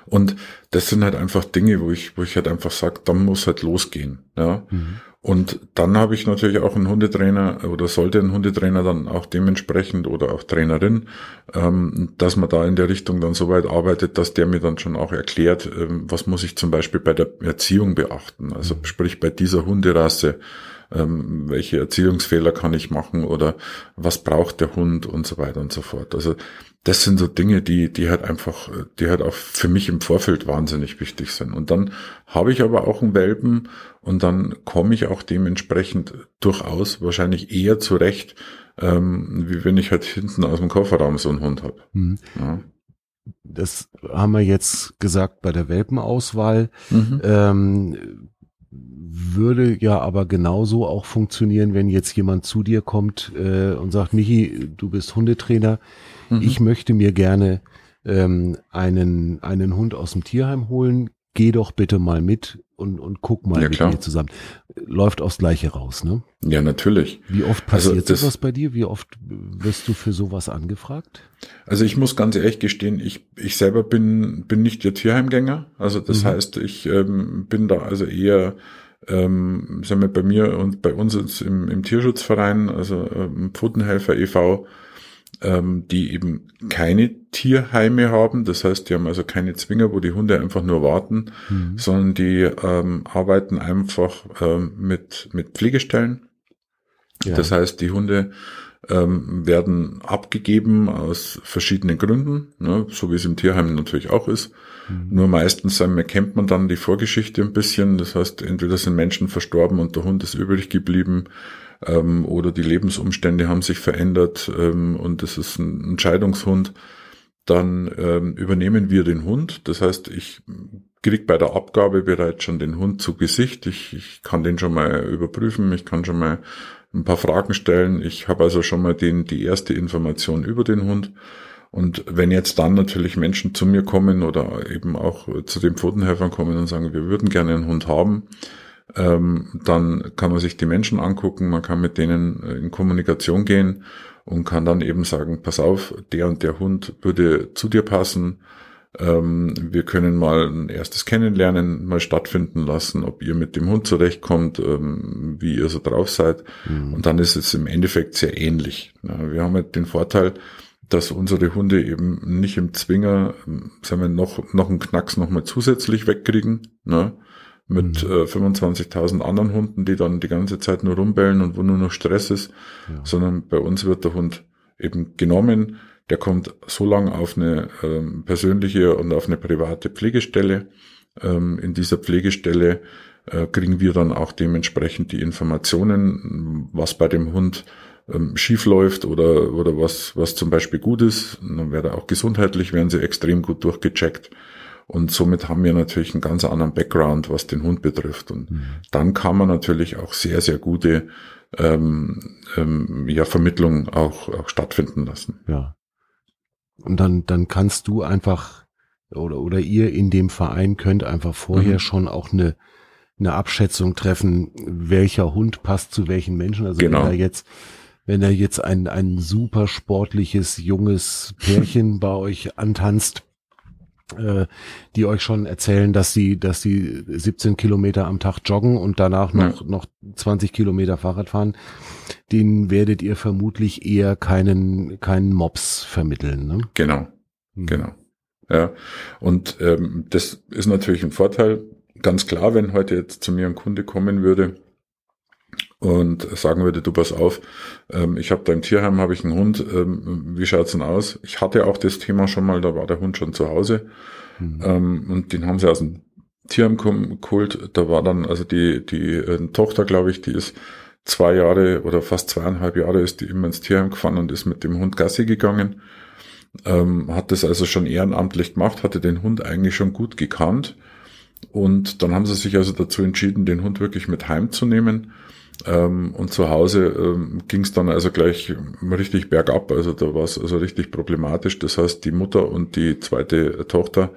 und das sind halt einfach Dinge, wo ich, wo ich halt einfach sage, dann muss halt losgehen. Ja. Mhm. Und dann habe ich natürlich auch einen Hundetrainer oder sollte ein Hundetrainer dann auch dementsprechend oder auch Trainerin, ähm, dass man da in der Richtung dann so weit arbeitet, dass der mir dann schon auch erklärt, ähm, was muss ich zum Beispiel bei der Erziehung beachten. Also mhm. sprich bei dieser Hunderasse, ähm, welche Erziehungsfehler kann ich machen oder was braucht der Hund und so weiter und so fort. Also das sind so Dinge, die, die halt einfach, die halt auch für mich im Vorfeld wahnsinnig wichtig sind. Und dann habe ich aber auch einen Welpen und dann komme ich auch dementsprechend durchaus wahrscheinlich eher zurecht, ähm, wie wenn ich halt hinten aus dem Kofferraum so einen Hund habe. Mhm. Ja. Das haben wir jetzt gesagt bei der Welpenauswahl. Mhm. Ähm, würde ja aber genauso auch funktionieren, wenn jetzt jemand zu dir kommt äh, und sagt, Michi, du bist Hundetrainer, mhm. ich möchte mir gerne ähm, einen, einen Hund aus dem Tierheim holen, geh doch bitte mal mit und, und guck mal ja, mit klar. mir zusammen. Läuft aufs Gleiche raus, ne? Ja, natürlich. Wie oft passiert also sowas bei dir? Wie oft wirst du für sowas angefragt? Also ich muss ganz ehrlich gestehen, ich, ich selber bin, bin nicht der Tierheimgänger. Also das mhm. heißt, ich ähm, bin da also eher ähm, sagen wir bei mir und bei uns im, im Tierschutzverein, also ähm, Pfotenhelfer e.V., ähm, die eben keine Tierheime haben. Das heißt, die haben also keine Zwinger, wo die Hunde einfach nur warten, mhm. sondern die ähm, arbeiten einfach ähm, mit, mit Pflegestellen. Ja. Das heißt, die Hunde ähm, werden abgegeben aus verschiedenen Gründen, ne, so wie es im Tierheim natürlich auch ist. Mhm. Nur meistens ähm, kennt man dann die Vorgeschichte ein bisschen. Das heißt, entweder sind Menschen verstorben und der Hund ist übrig geblieben ähm, oder die Lebensumstände haben sich verändert ähm, und es ist ein Entscheidungshund. Dann ähm, übernehmen wir den Hund. Das heißt, ich krieg bei der Abgabe bereits schon den Hund zu Gesicht. Ich, ich kann den schon mal überprüfen. Ich kann schon mal ein paar Fragen stellen. Ich habe also schon mal den, die erste Information über den Hund. Und wenn jetzt dann natürlich Menschen zu mir kommen oder eben auch zu den Pfotenhelfern kommen und sagen, wir würden gerne einen Hund haben, ähm, dann kann man sich die Menschen angucken, man kann mit denen in Kommunikation gehen und kann dann eben sagen, pass auf, der und der Hund würde zu dir passen, ähm, wir können mal ein erstes Kennenlernen mal stattfinden lassen, ob ihr mit dem Hund zurechtkommt, ähm, wie ihr so drauf seid. Mhm. Und dann ist es im Endeffekt sehr ähnlich. Ja, wir haben halt den Vorteil, dass unsere Hunde eben nicht im Zwinger, sagen wir, noch, noch einen Knacks nochmal zusätzlich wegkriegen, ne? Mit mhm. äh, 25.000 anderen Hunden, die dann die ganze Zeit nur rumbellen und wo nur noch Stress ist, ja. sondern bei uns wird der Hund eben genommen, der kommt so lange auf eine ähm, persönliche und auf eine private Pflegestelle. Ähm, in dieser Pflegestelle äh, kriegen wir dann auch dementsprechend die Informationen, was bei dem Hund ähm, schief läuft oder, oder was, was zum Beispiel gut ist. Und dann wäre auch gesundheitlich, werden sie extrem gut durchgecheckt. Und somit haben wir natürlich einen ganz anderen Background, was den Hund betrifft. Und mhm. dann kann man natürlich auch sehr, sehr gute ähm, ähm, ja, Vermittlung auch, auch stattfinden lassen. Ja. Und dann, dann kannst du einfach oder, oder ihr in dem Verein könnt einfach vorher mhm. schon auch eine, eine Abschätzung treffen, welcher Hund passt zu welchen Menschen. Also genau. wenn er jetzt, wenn er jetzt ein, ein super sportliches, junges Pärchen bei euch antanzt, äh, die euch schon erzählen, dass sie, dass sie 17 Kilometer am Tag joggen und danach noch, ja. noch 20 Kilometer Fahrrad fahren, den werdet ihr vermutlich eher keinen, keinen Mops vermitteln. Ne? Genau, hm. genau. Ja, und ähm, das ist natürlich ein Vorteil. Ganz klar, wenn heute jetzt zu mir ein Kunde kommen würde, und sagen würde, du pass auf, ähm, ich habe da im Tierheim habe ich einen Hund, ähm, wie schaut's denn aus? Ich hatte auch das Thema schon mal, da war der Hund schon zu Hause mhm. ähm, und den haben sie aus dem Tierheim geholt. Da war dann also die die äh, Tochter, glaube ich, die ist zwei Jahre oder fast zweieinhalb Jahre ist die immer ins Tierheim gefahren und ist mit dem Hund Gassi gegangen. Ähm, hat das also schon ehrenamtlich gemacht, hatte den Hund eigentlich schon gut gekannt. Und dann haben sie sich also dazu entschieden, den Hund wirklich mit heimzunehmen. Ähm, und zu Hause ähm, ging es dann also gleich richtig bergab. Also da war es also richtig problematisch. Das heißt, die Mutter und die zweite Tochter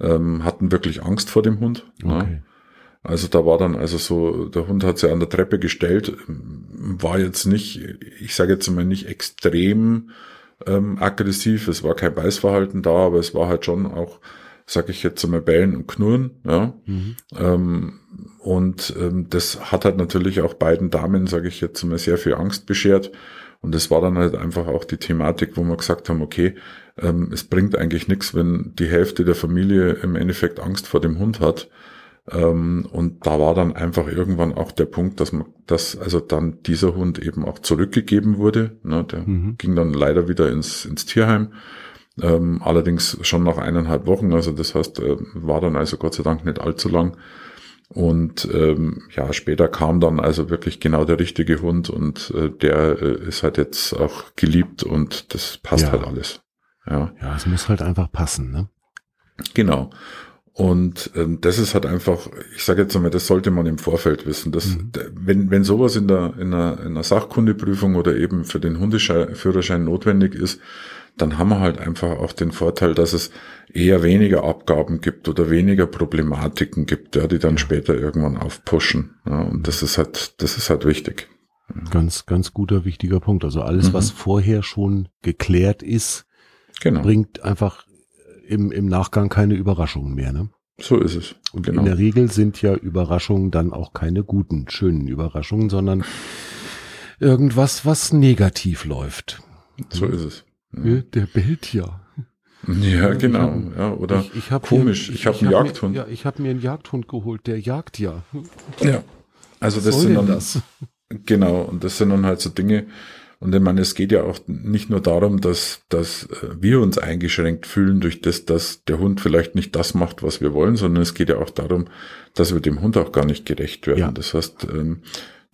ähm, hatten wirklich Angst vor dem Hund. Okay. Also da war dann also so, der Hund hat sich an der Treppe gestellt, war jetzt nicht, ich sage jetzt mal nicht extrem ähm, aggressiv, es war kein Beißverhalten da, aber es war halt schon auch sag ich jetzt mal, bellen und knurren, ja. Mhm. Ähm, und ähm, das hat halt natürlich auch beiden Damen, sage ich jetzt mal, sehr viel Angst beschert. Und das war dann halt einfach auch die Thematik, wo wir gesagt haben, okay, ähm, es bringt eigentlich nichts, wenn die Hälfte der Familie im Endeffekt Angst vor dem Hund hat. Ähm, und da war dann einfach irgendwann auch der Punkt, dass man, dass also dann dieser Hund eben auch zurückgegeben wurde. Ne, der mhm. ging dann leider wieder ins, ins Tierheim. Ähm, allerdings schon nach eineinhalb Wochen, also das heißt, äh, war dann also Gott sei Dank nicht allzu lang. Und ähm, ja, später kam dann also wirklich genau der richtige Hund und äh, der äh, ist halt jetzt auch geliebt und das passt ja. halt alles. Ja. ja, es muss halt einfach passen, ne? Genau. Und ähm, das ist halt einfach, ich sage jetzt einmal, das sollte man im Vorfeld wissen. Dass, mhm. wenn, wenn sowas in der, in, einer, in einer Sachkundeprüfung oder eben für den Hundeführerschein notwendig ist, dann haben wir halt einfach auch den Vorteil, dass es eher weniger Abgaben gibt oder weniger Problematiken gibt, ja, die dann später irgendwann aufpushen. Ja, und das ist halt, das ist halt wichtig. Ganz, ganz guter, wichtiger Punkt. Also alles, mhm. was vorher schon geklärt ist, genau. bringt einfach im, im Nachgang keine Überraschungen mehr, ne? So ist es. Und genau. in der Regel sind ja Überraschungen dann auch keine guten, schönen Überraschungen, sondern irgendwas, was negativ läuft. So ist es. Ja. Der bellt ja. Ja, genau. Hab, ja, oder ich, ich komisch, ich, ich habe einen hab Jagdhund. Mir, ja, ich habe mir einen Jagdhund geholt, der jagt ja. Ja. Also das sind dann das? genau und das sind dann halt so Dinge Und ich meine, es geht ja auch nicht nur darum, dass, dass äh, wir uns eingeschränkt fühlen durch das, dass der Hund vielleicht nicht das macht, was wir wollen, sondern es geht ja auch darum, dass wir dem Hund auch gar nicht gerecht werden. Ja. Das heißt, ähm,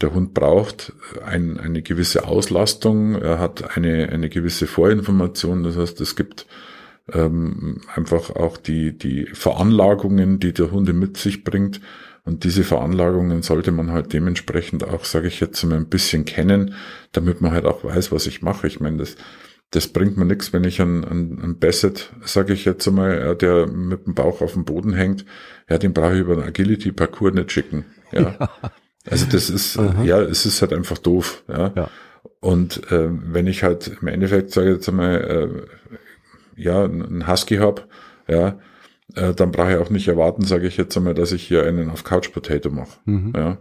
der Hund braucht ein, eine gewisse Auslastung, er hat eine, eine gewisse Vorinformation. Das heißt, es gibt ähm, einfach auch die, die Veranlagungen, die der Hunde mit sich bringt. Und diese Veranlagungen sollte man halt dementsprechend auch, sage ich jetzt mal, ein bisschen kennen, damit man halt auch weiß, was ich mache. Ich meine, das, das bringt mir nichts, wenn ich einen, einen, einen Basset, sage ich jetzt mal, der mit dem Bauch auf dem Boden hängt, ja, den brauche ich über einen Agility-Parcours nicht schicken. Ja. ja. Also das ist, Aha. ja, es ist halt einfach doof. Ja. ja. Und äh, wenn ich halt im Endeffekt, sage ich jetzt mal, äh, ja, einen Husky hab, ja, äh, dann brauche ich auch nicht erwarten, sage ich jetzt einmal, dass ich hier einen auf Couch Potato mache. Mhm. Ja.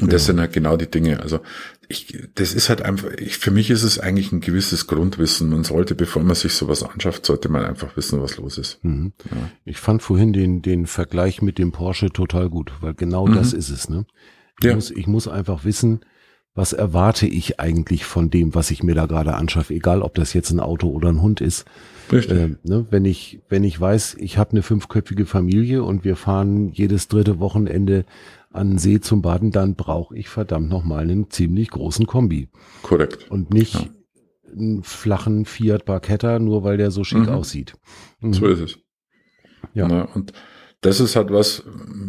Und das sind halt genau die Dinge. Also ich, das ist halt einfach, ich, für mich ist es eigentlich ein gewisses Grundwissen. Man sollte, bevor man sich sowas anschafft, sollte man einfach wissen, was los ist. Mhm. Ja. Ich fand vorhin den, den Vergleich mit dem Porsche total gut, weil genau mhm. das ist es, ne? Ich, ja. muss, ich muss einfach wissen, was erwarte ich eigentlich von dem, was ich mir da gerade anschaffe, egal ob das jetzt ein Auto oder ein Hund ist. Richtig. Äh, ne, wenn ich wenn ich weiß, ich habe eine fünfköpfige Familie und wir fahren jedes dritte Wochenende an den See zum Baden, dann brauche ich verdammt noch mal einen ziemlich großen Kombi. Korrekt. Und nicht ja. einen flachen Fiat Barchetta, nur weil der so schick mhm. aussieht. Mhm. So ist es. Ja. Na, und das ist halt was,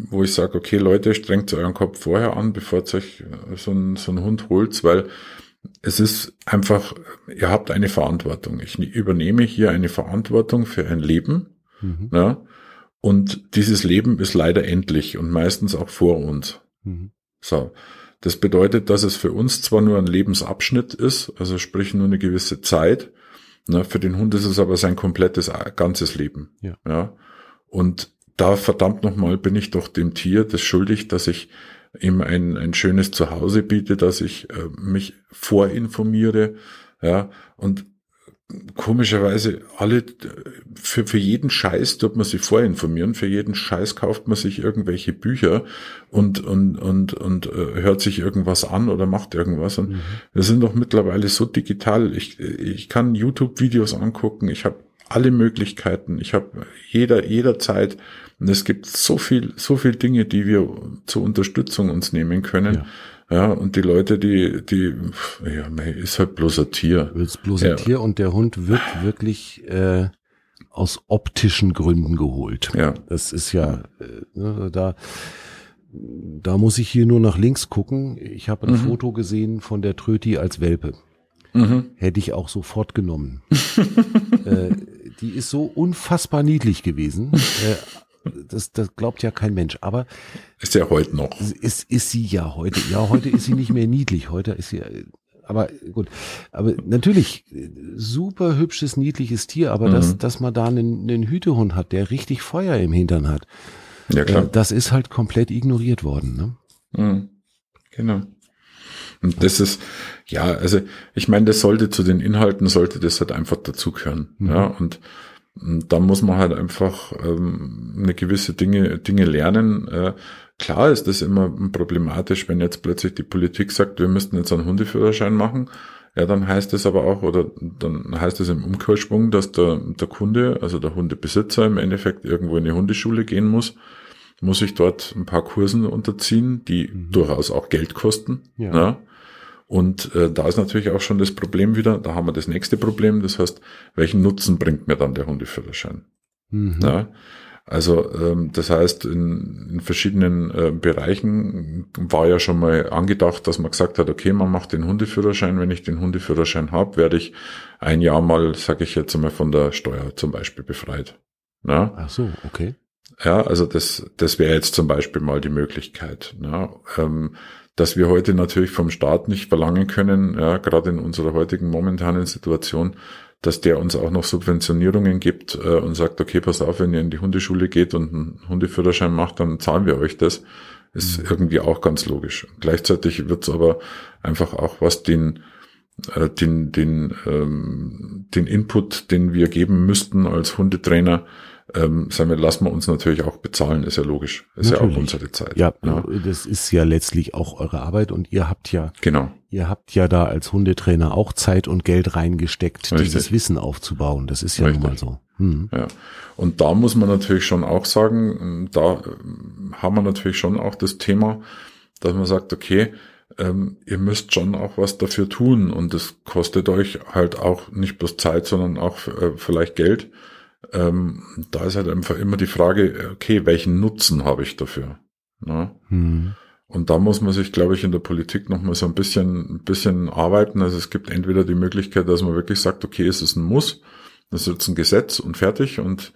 wo ich sage, okay, Leute, strengt euren Kopf vorher an, bevor ihr euch so einen, so einen Hund holt, weil es ist einfach, ihr habt eine Verantwortung. Ich übernehme hier eine Verantwortung für ein Leben. Mhm. Ja, und dieses Leben ist leider endlich und meistens auch vor uns. Mhm. So. Das bedeutet, dass es für uns zwar nur ein Lebensabschnitt ist, also sprich nur eine gewisse Zeit. Ne, für den Hund ist es aber sein komplettes ganzes Leben. Ja. ja. Und da verdammt nochmal bin ich doch dem Tier das schuldig, dass ich ihm ein, ein schönes Zuhause biete, dass ich äh, mich vorinformiere, ja, und komischerweise alle, für, für jeden Scheiß tut man sich vorinformieren, für jeden Scheiß kauft man sich irgendwelche Bücher und, und, und, und äh, hört sich irgendwas an oder macht irgendwas. Und mhm. wir sind doch mittlerweile so digital. Ich, ich kann YouTube-Videos angucken, ich habe alle Möglichkeiten, ich habe jeder, jederzeit und es gibt so viel, so viel Dinge, die wir zur Unterstützung uns nehmen können. Ja. Ja, und die Leute, die, die, ja, ist halt bloß ein Tier. Ist bloß ein ja. Tier und der Hund wird wirklich äh, aus optischen Gründen geholt. Ja. Das ist ja, äh, ne, da, da muss ich hier nur nach links gucken. Ich habe ein mhm. Foto gesehen von der Tröti als Welpe. Mhm. Hätte ich auch sofort genommen. äh, die ist so unfassbar niedlich gewesen. Äh, das, das glaubt ja kein Mensch. Aber ist ja heute noch. Ist, ist sie ja heute. Ja, heute ist sie nicht mehr niedlich. Heute ist sie, aber gut. Aber natürlich, super hübsches, niedliches Tier, aber mhm. dass, dass man da einen, einen Hütehund hat, der richtig Feuer im Hintern hat. Ja, klar. Äh, das ist halt komplett ignoriert worden, ne? Mhm. Genau. Und das ist, ja, also ich meine, das sollte zu den Inhalten, sollte das halt einfach dazugehören. Mhm. Ja, und da muss man halt einfach ähm, eine gewisse Dinge, Dinge lernen. Äh, klar ist das immer problematisch, wenn jetzt plötzlich die Politik sagt, wir müssten jetzt einen Hundeführerschein machen. Ja, dann heißt es aber auch, oder dann heißt es im Umkehrschwung, dass der, der Kunde, also der Hundebesitzer im Endeffekt irgendwo in die Hundeschule gehen muss, muss sich dort ein paar Kursen unterziehen, die mhm. durchaus auch Geld kosten. Ja. ja. Und äh, da ist natürlich auch schon das Problem wieder, da haben wir das nächste Problem, das heißt, welchen Nutzen bringt mir dann der Hundeführerschein? Mhm. Ja, also ähm, das heißt, in, in verschiedenen äh, Bereichen war ja schon mal angedacht, dass man gesagt hat, okay, man macht den Hundeführerschein, wenn ich den Hundeführerschein habe, werde ich ein Jahr mal, sage ich jetzt einmal, von der Steuer zum Beispiel befreit. Ja? Ach so, okay. Ja, also das, das wäre jetzt zum Beispiel mal die Möglichkeit. Ja? Ähm, dass wir heute natürlich vom Staat nicht verlangen können, ja, gerade in unserer heutigen momentanen Situation, dass der uns auch noch Subventionierungen gibt äh, und sagt, okay, pass auf, wenn ihr in die Hundeschule geht und einen Hundeführerschein macht, dann zahlen wir euch das. Ist mhm. irgendwie auch ganz logisch. Gleichzeitig wird es aber einfach auch, was den äh, den den ähm, den Input, den wir geben müssten als Hundetrainer, ähm, sagen wir, lassen wir uns natürlich auch bezahlen, ist ja logisch. Ist Natürlich. ja auch unsere Zeit. Ja, das ist ja letztlich auch eure Arbeit und ihr habt ja, Genau. ihr habt ja da als Hundetrainer auch Zeit und Geld reingesteckt, Richtig. dieses Wissen aufzubauen. Das ist ja nun mal Richtig. so. Hm. Ja. Und da muss man natürlich schon auch sagen, da ähm, haben wir natürlich schon auch das Thema, dass man sagt, okay, ähm, ihr müsst schon auch was dafür tun und das kostet euch halt auch nicht bloß Zeit, sondern auch äh, vielleicht Geld. Ähm, da ist halt einfach immer die Frage, okay, welchen Nutzen habe ich dafür? Ne? Hm. Und da muss man sich, glaube ich, in der Politik noch mal so ein bisschen, ein bisschen arbeiten. Also es gibt entweder die Möglichkeit, dass man wirklich sagt, okay, es ist ein Muss, das ist jetzt ein Gesetz und fertig und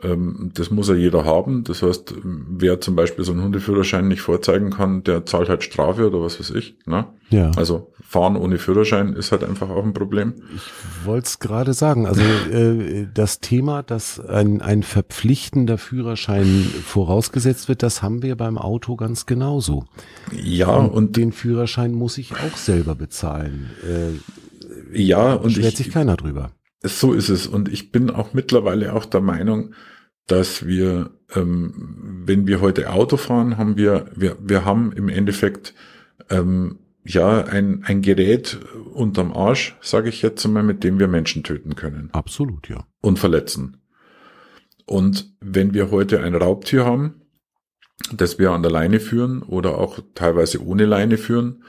das muss ja jeder haben. Das heißt, wer zum Beispiel so einen Hundeführerschein nicht vorzeigen kann, der zahlt halt Strafe oder was weiß ich. Ne? Ja. Also fahren ohne Führerschein ist halt einfach auch ein Problem. Ich wollte es gerade sagen. Also äh, das Thema, dass ein, ein verpflichtender Führerschein vorausgesetzt wird, das haben wir beim Auto ganz genauso. Ja, und, und den Führerschein muss ich auch selber bezahlen. Äh, ja, und schwert ich, sich keiner drüber. So ist es. Und ich bin auch mittlerweile auch der Meinung, dass wir, ähm, wenn wir heute Auto fahren, haben wir, wir, wir haben im Endeffekt ähm, ja ein, ein Gerät unterm Arsch, sage ich jetzt einmal, mit dem wir Menschen töten können Absolut, ja. und verletzen. Und wenn wir heute ein Raubtier haben, das wir an der Leine führen oder auch teilweise ohne Leine führen,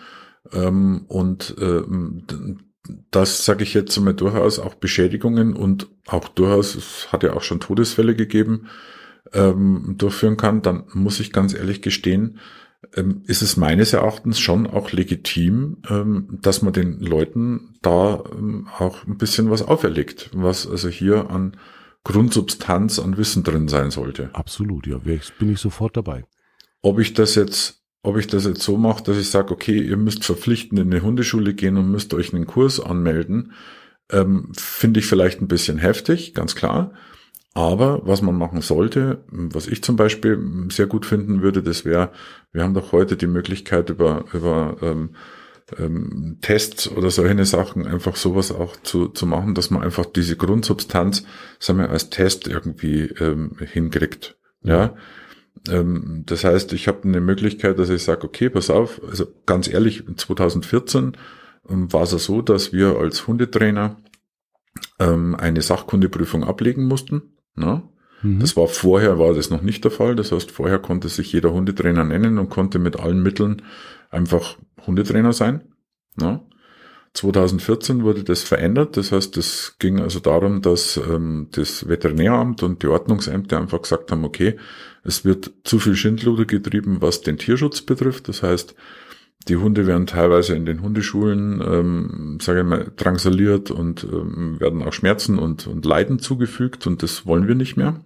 ähm, und d- das sage ich jetzt einmal durchaus auch Beschädigungen und auch durchaus, es hat ja auch schon Todesfälle gegeben, ähm, durchführen kann, dann muss ich ganz ehrlich gestehen, ähm, ist es meines Erachtens schon auch legitim, ähm, dass man den Leuten da ähm, auch ein bisschen was auferlegt, was also hier an Grundsubstanz an Wissen drin sein sollte. Absolut, ja. Bin ich sofort dabei. Ob ich das jetzt, ob ich das jetzt so mache, dass ich sage, okay, ihr müsst verpflichtend in eine Hundeschule gehen und müsst euch einen Kurs anmelden, ähm, finde ich vielleicht ein bisschen heftig, ganz klar. Aber was man machen sollte, was ich zum Beispiel sehr gut finden würde, das wäre, wir haben doch heute die Möglichkeit über, über ähm, ähm, Tests oder solche Sachen einfach sowas auch zu, zu machen, dass man einfach diese Grundsubstanz, sagen wir, als Test irgendwie ähm, hinkriegt. Ja. Ähm, das heißt, ich habe eine Möglichkeit, dass ich sage, okay, pass auf, also ganz ehrlich, 2014 ähm, war es ja so, dass wir als Hundetrainer ähm, eine Sachkundeprüfung ablegen mussten. Ne? Mhm. Das war vorher, war das noch nicht der Fall. Das heißt, vorher konnte sich jeder Hundetrainer nennen und konnte mit allen Mitteln einfach Hundetrainer sein. Ne? 2014 wurde das verändert. Das heißt, es ging also darum, dass ähm, das Veterinäramt und die Ordnungsämter einfach gesagt haben, okay, es wird zu viel Schindluder getrieben, was den Tierschutz betrifft. Das heißt, die Hunde werden teilweise in den Hundeschulen, ähm, sage ich mal, drangsaliert und ähm, werden auch Schmerzen und, und Leiden zugefügt und das wollen wir nicht mehr.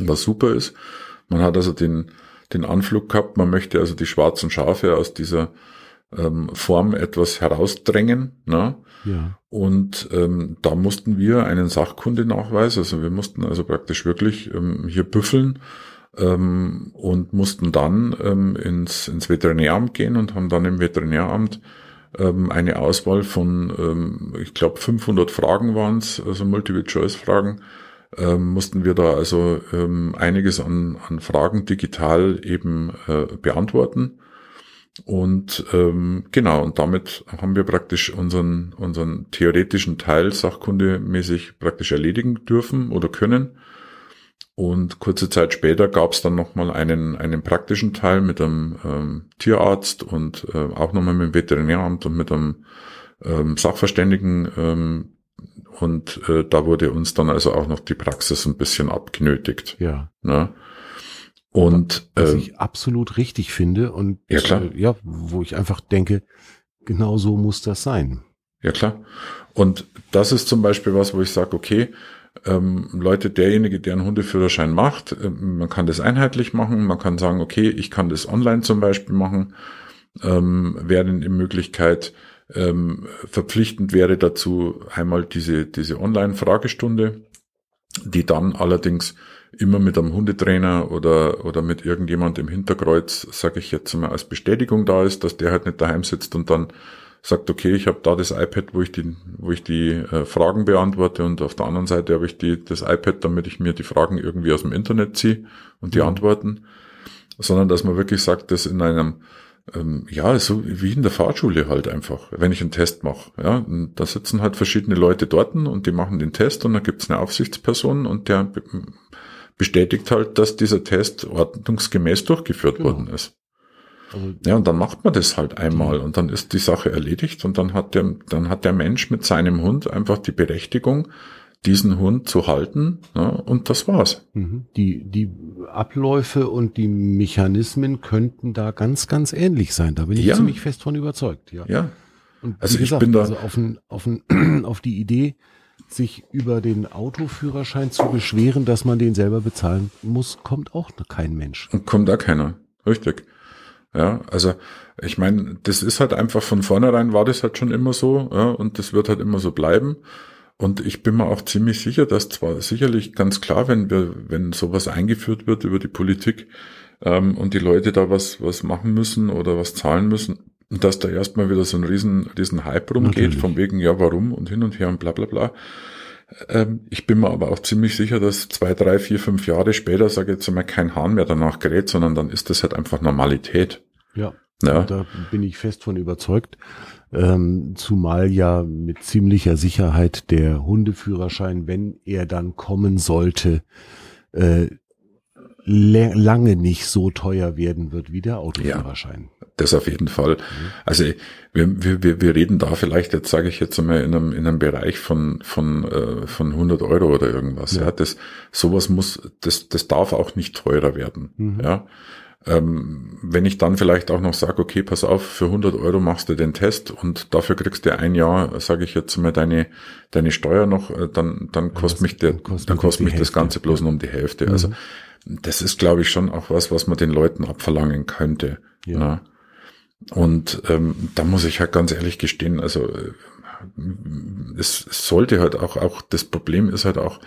Was super ist. Man hat also den, den Anflug gehabt, man möchte also die schwarzen Schafe aus dieser ähm, Form etwas herausdrängen. Ne? Ja. Und ähm, da mussten wir einen Sachkundenachweis, also wir mussten also praktisch wirklich ähm, hier büffeln ähm, und mussten dann ähm, ins, ins Veterinäramt gehen und haben dann im Veterinäramt ähm, eine Auswahl von, ähm, ich glaube 500 Fragen waren es, also Multiple-Choice-Fragen, ähm, mussten wir da also ähm, einiges an, an Fragen digital eben äh, beantworten. Und ähm, genau, und damit haben wir praktisch unseren, unseren theoretischen Teil sachkundemäßig praktisch erledigen dürfen oder können. Und kurze Zeit später gab es dann nochmal einen, einen praktischen Teil mit einem ähm, Tierarzt und äh, auch nochmal mit dem Veterinäramt und mit einem ähm, Sachverständigen. Ähm, und äh, da wurde uns dann also auch noch die Praxis ein bisschen abgenötigt. Ja. Ne? Und Was äh, ich absolut richtig finde und Ja, klar. Äh, ja, wo ich einfach denke, genau so muss das sein. Ja, klar. Und das ist zum Beispiel was, wo ich sage, okay, ähm, Leute, derjenige, der einen Hundeführerschein macht, ähm, man kann das einheitlich machen, man kann sagen, okay, ich kann das online zum Beispiel machen, ähm, wäre denn in Möglichkeit, ähm, verpflichtend wäre dazu einmal diese, diese Online-Fragestunde, die dann allerdings immer mit einem Hundetrainer oder, oder mit irgendjemand im Hinterkreuz, sage ich jetzt mal, als Bestätigung da ist, dass der halt nicht daheim sitzt und dann sagt, okay, ich habe da das iPad, wo ich die, wo ich die äh, Fragen beantworte und auf der anderen Seite habe ich die, das iPad, damit ich mir die Fragen irgendwie aus dem Internet ziehe und die mhm. Antworten, sondern dass man wirklich sagt, dass in einem ähm, ja, so wie in der Fahrschule halt einfach, wenn ich einen Test mache. Ja, und da sitzen halt verschiedene Leute dort und die machen den Test und dann gibt's eine Aufsichtsperson und der bestätigt halt, dass dieser Test ordnungsgemäß durchgeführt genau. worden ist. Also, ja, und dann macht man das halt einmal und dann ist die Sache erledigt und dann hat der, dann hat der Mensch mit seinem Hund einfach die Berechtigung, diesen Hund zu halten ja, und das war's. Mhm. Die, die Abläufe und die Mechanismen könnten da ganz, ganz ähnlich sein. Da bin ich ja. ziemlich fest von überzeugt. Ja. ja. Und also gesagt, ich bin da also auf, ein, auf, ein, auf die Idee, sich über den Autoführerschein zu beschweren, dass man den selber bezahlen muss, kommt auch kein Mensch. Kommt da keiner. Richtig. Ja, also ich meine, das ist halt einfach von vornherein war das halt schon immer so, ja, und das wird halt immer so bleiben. Und ich bin mir auch ziemlich sicher, dass zwar sicherlich ganz klar, wenn wir, wenn sowas eingeführt wird über die Politik ähm, und die Leute da was, was machen müssen oder was zahlen müssen, dass da erstmal wieder so ein riesen, riesen Hype rumgeht, Natürlich. von wegen, ja, warum und hin und her und bla bla bla. Ähm, ich bin mir aber auch ziemlich sicher, dass zwei, drei, vier, fünf Jahre später, sage ich jetzt einmal, kein Hahn mehr danach gerät, sondern dann ist das halt einfach Normalität. Ja. Ja. Da bin ich fest von überzeugt. Ähm, zumal ja mit ziemlicher Sicherheit der Hundeführerschein, wenn er dann kommen sollte, äh, lange nicht so teuer werden wird wie der Autoführerschein. Ja, das auf jeden Fall. Also wir, wir, wir reden da vielleicht, jetzt sage ich jetzt einmal, in einem, in einem Bereich von, von, äh, von 100 Euro oder irgendwas. Ja. ja, das, sowas muss, das, das darf auch nicht teurer werden. Mhm. Ja, ähm, wenn ich dann vielleicht auch noch sage, okay, pass auf, für 100 Euro machst du den Test und dafür kriegst du ein Jahr, sage ich jetzt mal, deine, deine Steuer noch, äh, dann, dann kostet mich der, kostet dann kostet mich das Ganze bloß nur um die Hälfte. Also mhm. Also, das ist, glaube ich, schon auch was, was man den Leuten abverlangen könnte. Ja. Ne? Und ähm, da muss ich halt ganz ehrlich gestehen, also äh, es sollte halt auch, auch das Problem ist halt auch,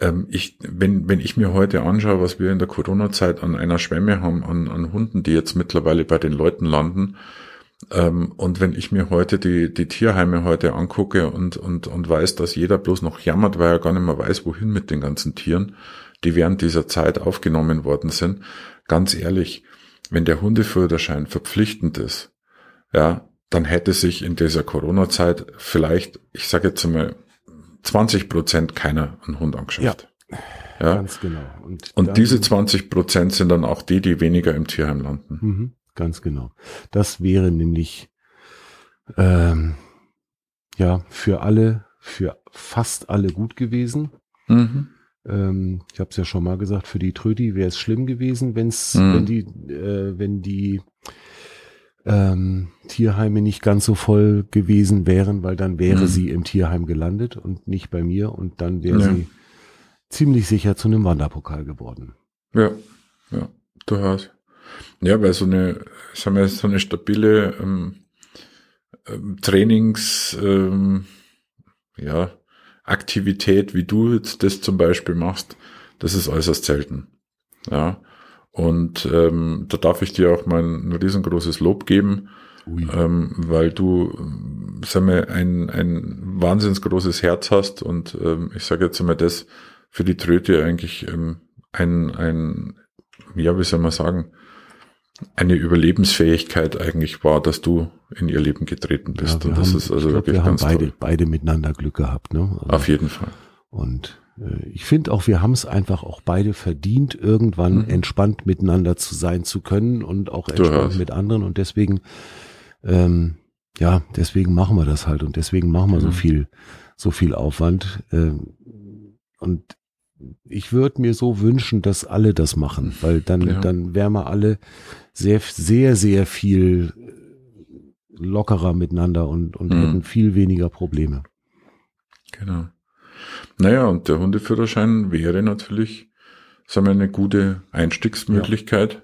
ähm, ich, wenn, wenn ich mir heute anschaue, was wir in der Corona-Zeit an einer Schwemme haben, an, an Hunden, die jetzt mittlerweile bei den Leuten landen, ähm, und wenn ich mir heute die, die Tierheime heute angucke und, und, und weiß, dass jeder bloß noch jammert, weil er gar nicht mehr weiß, wohin mit den ganzen Tieren, die während dieser Zeit aufgenommen worden sind, ganz ehrlich, wenn der Hundeführerschein verpflichtend ist, ja, dann hätte sich in dieser Corona-Zeit vielleicht, ich sage jetzt mal, 20 Prozent keiner einen Hund angeschafft. Ja, ja. ganz genau. Und, und diese 20 Prozent sind dann auch die, die weniger im Tierheim landen. Mhm, ganz genau. Das wäre nämlich ähm, ja für alle, für fast alle gut gewesen. Mhm. Ähm, ich habe es ja schon mal gesagt, für die Trödi wäre es schlimm gewesen, wenn's, mhm. wenn die, äh, wenn die ähm, Tierheime nicht ganz so voll gewesen wären, weil dann wäre mhm. sie im Tierheim gelandet und nicht bei mir und dann wäre ja. sie ziemlich sicher zu einem Wanderpokal geworden. Ja, ja, du hast. Ja, weil so eine, sagen wir, so eine stabile ähm, ähm, Trainings, ähm, ja, Aktivität, wie du jetzt das zum Beispiel machst, das ist äußerst selten. Ja. Und ähm, da darf ich dir auch mal ein riesengroßes Lob geben, ähm, weil du, sag mal, ein, ein wahnsinns großes Herz hast und ähm, ich sage jetzt einmal das für die Tröte eigentlich ähm, ein, ein, ja, wie soll man sagen, eine Überlebensfähigkeit eigentlich war, dass du in ihr Leben getreten bist. Ja, und das haben, ist also glaub, wirklich wir ganz haben beide, toll. beide miteinander Glück gehabt, ne? Also, Auf jeden Fall. Und äh, ich finde auch, wir haben es einfach auch beide verdient, irgendwann mhm. entspannt miteinander zu sein zu können und auch entspannt mit anderen. Und deswegen, ähm, ja, deswegen machen wir das halt und deswegen machen wir mhm. so viel, so viel Aufwand. Ähm, und ich würde mir so wünschen, dass alle das machen, weil dann, ja. dann wären wir alle sehr, sehr, sehr viel lockerer miteinander und, und mhm. hätten viel weniger Probleme. Genau. Naja, und der Hundeführerschein wäre natürlich, sagen wir, eine gute Einstiegsmöglichkeit, ja.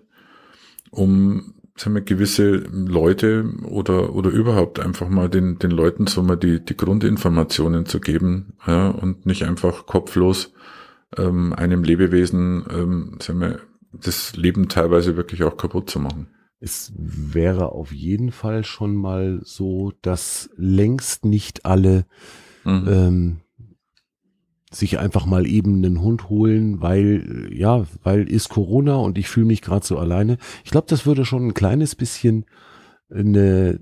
um sagen wir, gewisse Leute oder, oder überhaupt einfach mal den, den Leuten so mal die, die Grundinformationen zu geben, ja, und nicht einfach kopflos ähm, einem Lebewesen, ähm, sagen wir, das Leben teilweise wirklich auch kaputt zu machen. es wäre auf jeden Fall schon mal so, dass längst nicht alle mhm. ähm, sich einfach mal eben einen Hund holen, weil ja, weil ist Corona und ich fühle mich gerade so alleine. Ich glaube, das würde schon ein kleines bisschen eine,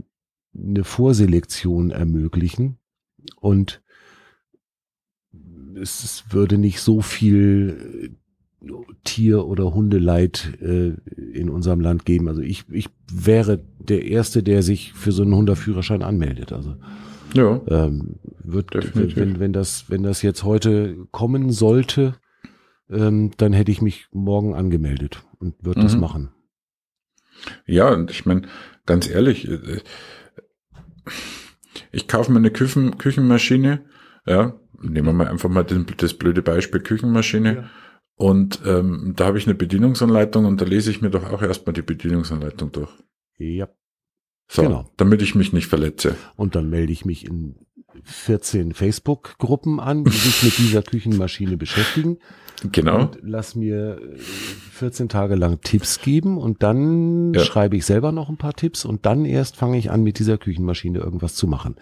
eine Vorselektion ermöglichen und es würde nicht so viel Tier- oder Hundeleid äh, in unserem Land geben. Also ich, ich wäre der Erste, der sich für so einen Hunderführerschein anmeldet. Also ja, ähm, wird, wenn, wenn, das, wenn das jetzt heute kommen sollte, ähm, dann hätte ich mich morgen angemeldet und würde mhm. das machen. Ja, und ich meine, ganz ehrlich, äh, ich kaufe mir eine Küchen, Küchenmaschine, ja, nehmen wir mal einfach mal das, das blöde Beispiel Küchenmaschine. Ja und ähm, da habe ich eine Bedienungsanleitung und da lese ich mir doch auch erstmal die Bedienungsanleitung durch. Ja. So, genau. damit ich mich nicht verletze. Und dann melde ich mich in 14 Facebook-Gruppen an, die sich mit dieser Küchenmaschine beschäftigen. Genau. Und lass mir 14 äh, Tage lang Tipps geben und dann ja. schreibe ich selber noch ein paar Tipps und dann erst fange ich an, mit dieser Küchenmaschine irgendwas zu machen.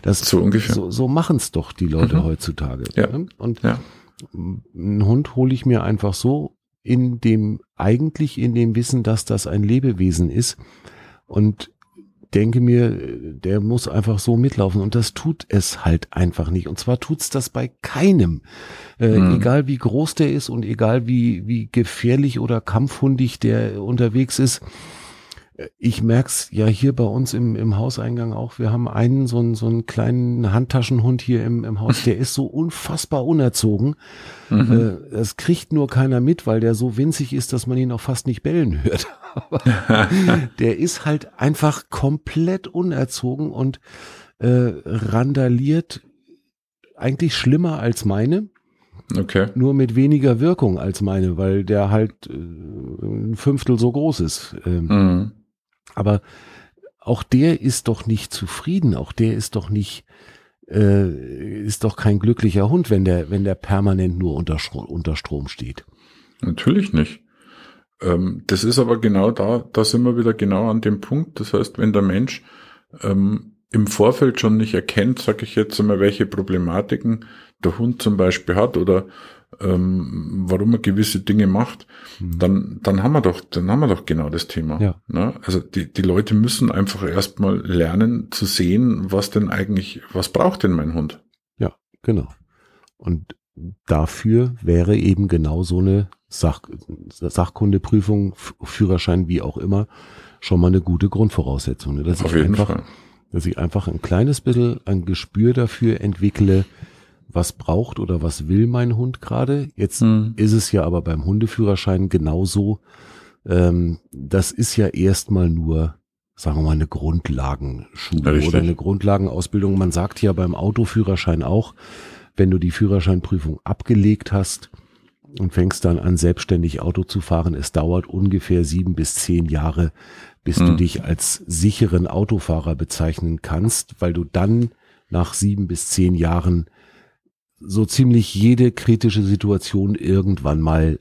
Das so ungefähr. So, so machen es doch die Leute mhm. heutzutage. Ja. Ne? Und ja einen Hund hole ich mir einfach so in dem, eigentlich in dem Wissen, dass das ein Lebewesen ist und denke mir, der muss einfach so mitlaufen und das tut es halt einfach nicht. Und zwar tut's das bei keinem, äh, mhm. egal wie groß der ist und egal wie wie gefährlich oder kampfhundig der unterwegs ist ich merk's ja hier bei uns im, im Hauseingang auch. Wir haben einen, so einen, so einen kleinen Handtaschenhund hier im, im Haus, der ist so unfassbar unerzogen. Mhm. Äh, das kriegt nur keiner mit, weil der so winzig ist, dass man ihn auch fast nicht bellen hört. der ist halt einfach komplett unerzogen und äh, randaliert eigentlich schlimmer als meine. Okay. Nur mit weniger Wirkung als meine, weil der halt äh, ein Fünftel so groß ist. Ähm, mhm. Aber auch der ist doch nicht zufrieden, auch der ist doch nicht, äh, ist doch kein glücklicher Hund, wenn der, wenn der permanent nur unter, unter Strom steht. Natürlich nicht. Ähm, das ist aber genau da, da sind wir wieder genau an dem Punkt. Das heißt, wenn der Mensch ähm, im Vorfeld schon nicht erkennt, sage ich jetzt einmal, welche Problematiken der Hund zum Beispiel hat oder ähm, warum er gewisse Dinge macht, mhm. dann, dann haben wir doch, dann haben wir doch genau das Thema. Ja. Ne? Also die, die Leute müssen einfach erstmal lernen zu sehen, was denn eigentlich, was braucht denn mein Hund? Ja, genau. Und dafür wäre eben genau so eine Sach Sachkundeprüfung, Führerschein, wie auch immer, schon mal eine gute Grundvoraussetzung. Ne? Dass Auf jeden einfach, Fall. Dass ich einfach ein kleines bisschen ein Gespür dafür entwickle, was braucht oder was will mein Hund gerade. Jetzt mhm. ist es ja aber beim Hundeführerschein genauso. Ähm, das ist ja erstmal nur, sagen wir mal, eine Grundlagenschule Richtig. oder eine Grundlagenausbildung. Man sagt ja beim Autoführerschein auch, wenn du die Führerscheinprüfung abgelegt hast und fängst dann an, selbstständig Auto zu fahren, es dauert ungefähr sieben bis zehn Jahre, bis mhm. du dich als sicheren Autofahrer bezeichnen kannst, weil du dann nach sieben bis zehn Jahren so ziemlich jede kritische Situation irgendwann mal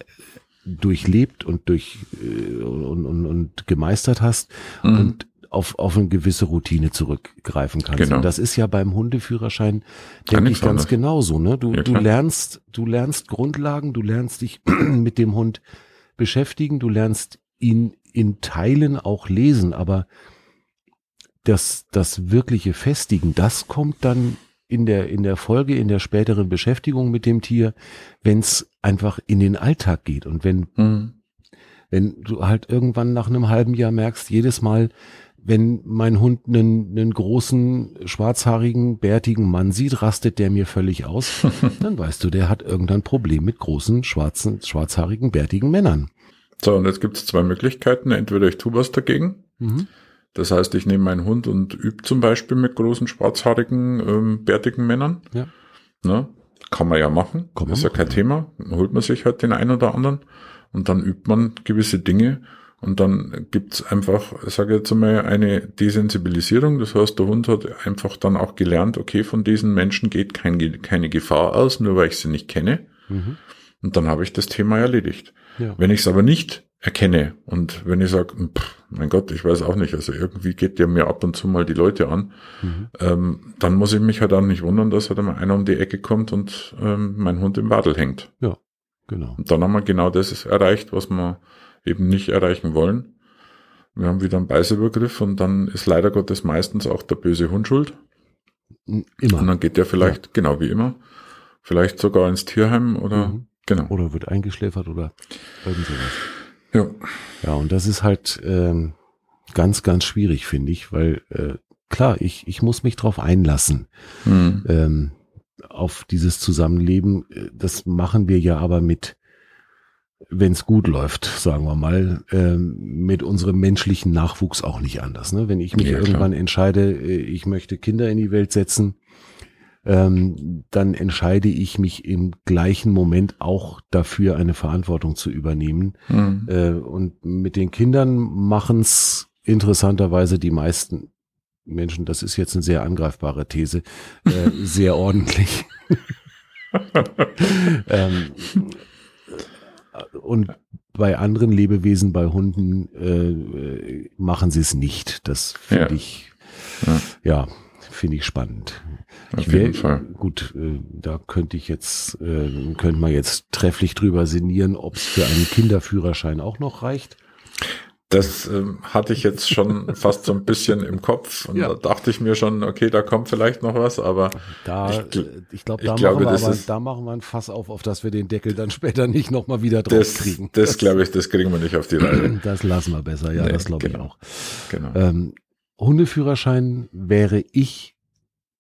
durchlebt und durch äh, und, und, und gemeistert hast mhm. und auf, auf eine gewisse Routine zurückgreifen kannst. Genau. Und das ist ja beim Hundeführerschein, denke ich, ganz genauso. Ne? Du, ja, du lernst, du lernst Grundlagen, du lernst dich mit dem Hund beschäftigen, du lernst ihn in Teilen auch lesen, aber das, das wirkliche Festigen, das kommt dann in der, in der Folge, in der späteren Beschäftigung mit dem Tier, wenn es einfach in den Alltag geht und wenn, mhm. wenn du halt irgendwann nach einem halben Jahr merkst, jedes Mal, wenn mein Hund einen, einen großen, schwarzhaarigen, bärtigen Mann sieht, rastet der mir völlig aus, dann weißt du, der hat irgendein Problem mit großen, schwarzen, schwarzhaarigen, bärtigen Männern. So, und jetzt gibt es zwei Möglichkeiten. Entweder ich tue was dagegen, mhm. Das heißt, ich nehme meinen Hund und übe zum Beispiel mit großen, schwarzhaarigen, ähm, bärtigen Männern. Ja. Ne? Kann man ja machen. Kann ist ja kein ja. Thema. Holt man sich halt den einen oder anderen und dann übt man gewisse Dinge und dann gibt's einfach, sage jetzt einmal, eine Desensibilisierung. Das heißt, der Hund hat einfach dann auch gelernt, okay, von diesen Menschen geht kein, keine Gefahr aus, nur weil ich sie nicht kenne. Mhm. Und dann habe ich das Thema erledigt. Ja. Wenn ich es aber nicht erkenne und wenn ich sage, mein Gott, ich weiß auch nicht, also irgendwie geht der mir ab und zu mal die Leute an, mhm. ähm, dann muss ich mich halt auch nicht wundern, dass halt einmal einer um die Ecke kommt und ähm, mein Hund im Wadel hängt. Ja, genau. Und dann haben wir genau das erreicht, was wir eben nicht erreichen wollen. Wir haben wieder einen Beißübergriff und dann ist leider Gottes meistens auch der böse Hund schuld. Immer. Und dann geht der vielleicht, ja. genau wie immer, vielleicht sogar ins Tierheim oder mhm. genau. Oder wird eingeschläfert oder irgend sowas. Ja. Ja, und das ist halt ähm, ganz, ganz schwierig, finde ich, weil äh, klar, ich, ich muss mich drauf einlassen. Mhm. Ähm, auf dieses Zusammenleben. Das machen wir ja aber mit wenn es gut läuft, sagen wir mal, äh, mit unserem menschlichen Nachwuchs auch nicht anders. Ne? Wenn ich mich ja, irgendwann entscheide, äh, ich möchte Kinder in die Welt setzen, ähm, dann entscheide ich mich im gleichen Moment auch dafür, eine Verantwortung zu übernehmen. Mhm. Äh, und mit den Kindern machen es interessanterweise die meisten Menschen, das ist jetzt eine sehr angreifbare These, äh, sehr ordentlich. ähm, und bei anderen Lebewesen, bei Hunden, äh, machen sie es nicht. Das finde ja. ich, ja, ja finde ich spannend. Auf ich wär, jeden Fall. Gut, äh, da könnte ich jetzt, äh, könnte man jetzt trefflich drüber sinnieren, ob es für einen Kinderführerschein auch noch reicht. Das ähm, hatte ich jetzt schon fast so ein bisschen im Kopf und ja. da dachte ich mir schon, okay, da kommt vielleicht noch was, aber da, ich, ich glaube, da, ich glaube, machen wir aber, da machen wir ein Fass auf, auf das wir den Deckel dann später nicht nochmal wieder drauf das, kriegen. Das, das glaube ich, das kriegen wir nicht auf die Reihe. Das lassen wir besser, ja, nee, das glaube genau. ich auch. Genau. Ähm, Hundeführerschein wäre ich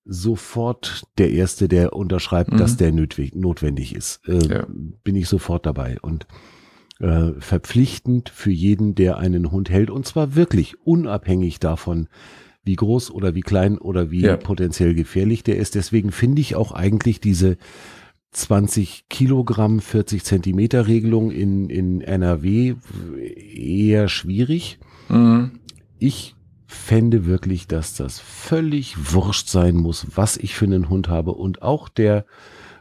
sofort der Erste, der unterschreibt, mhm. dass der notwendig ist. Äh, ja. Bin ich sofort dabei und äh, verpflichtend für jeden, der einen Hund hält und zwar wirklich unabhängig davon, wie groß oder wie klein oder wie ja. potenziell gefährlich der ist. Deswegen finde ich auch eigentlich diese 20 Kilogramm, 40 Zentimeter Regelung in, in NRW eher schwierig. Mhm. Ich fände wirklich, dass das völlig wurscht sein muss, was ich für einen Hund habe und auch der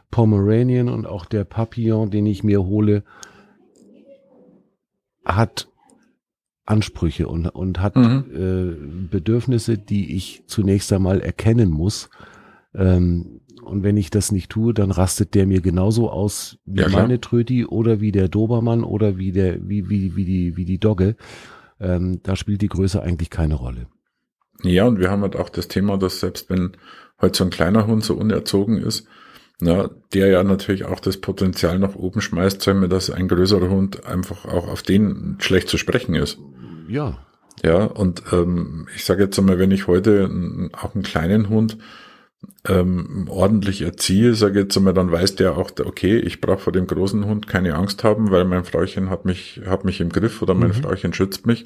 Pomeranian und auch der Papillon, den ich mir hole, hat Ansprüche und, und hat mhm. äh, Bedürfnisse, die ich zunächst einmal erkennen muss. Ähm, und wenn ich das nicht tue, dann rastet der mir genauso aus wie ja, meine Tröti oder wie der Dobermann oder wie der, wie, wie, wie die, wie die Dogge. Ähm, da spielt die Größe eigentlich keine Rolle. Ja, und wir haben halt auch das Thema, dass selbst wenn halt so ein kleiner Hund so unerzogen ist, na, der ja natürlich auch das Potenzial nach oben schmeißt, sagen wir, dass ein größerer Hund einfach auch auf den schlecht zu sprechen ist. Ja. Ja, und ähm, ich sage jetzt einmal, wenn ich heute auch einen kleinen Hund ähm, ordentlich erziehe, sage jetzt einmal, dann weiß der auch, okay, ich brauche vor dem großen Hund keine Angst haben, weil mein Frauchen hat mich, hat mich im Griff oder mein mhm. Frauchen schützt mich.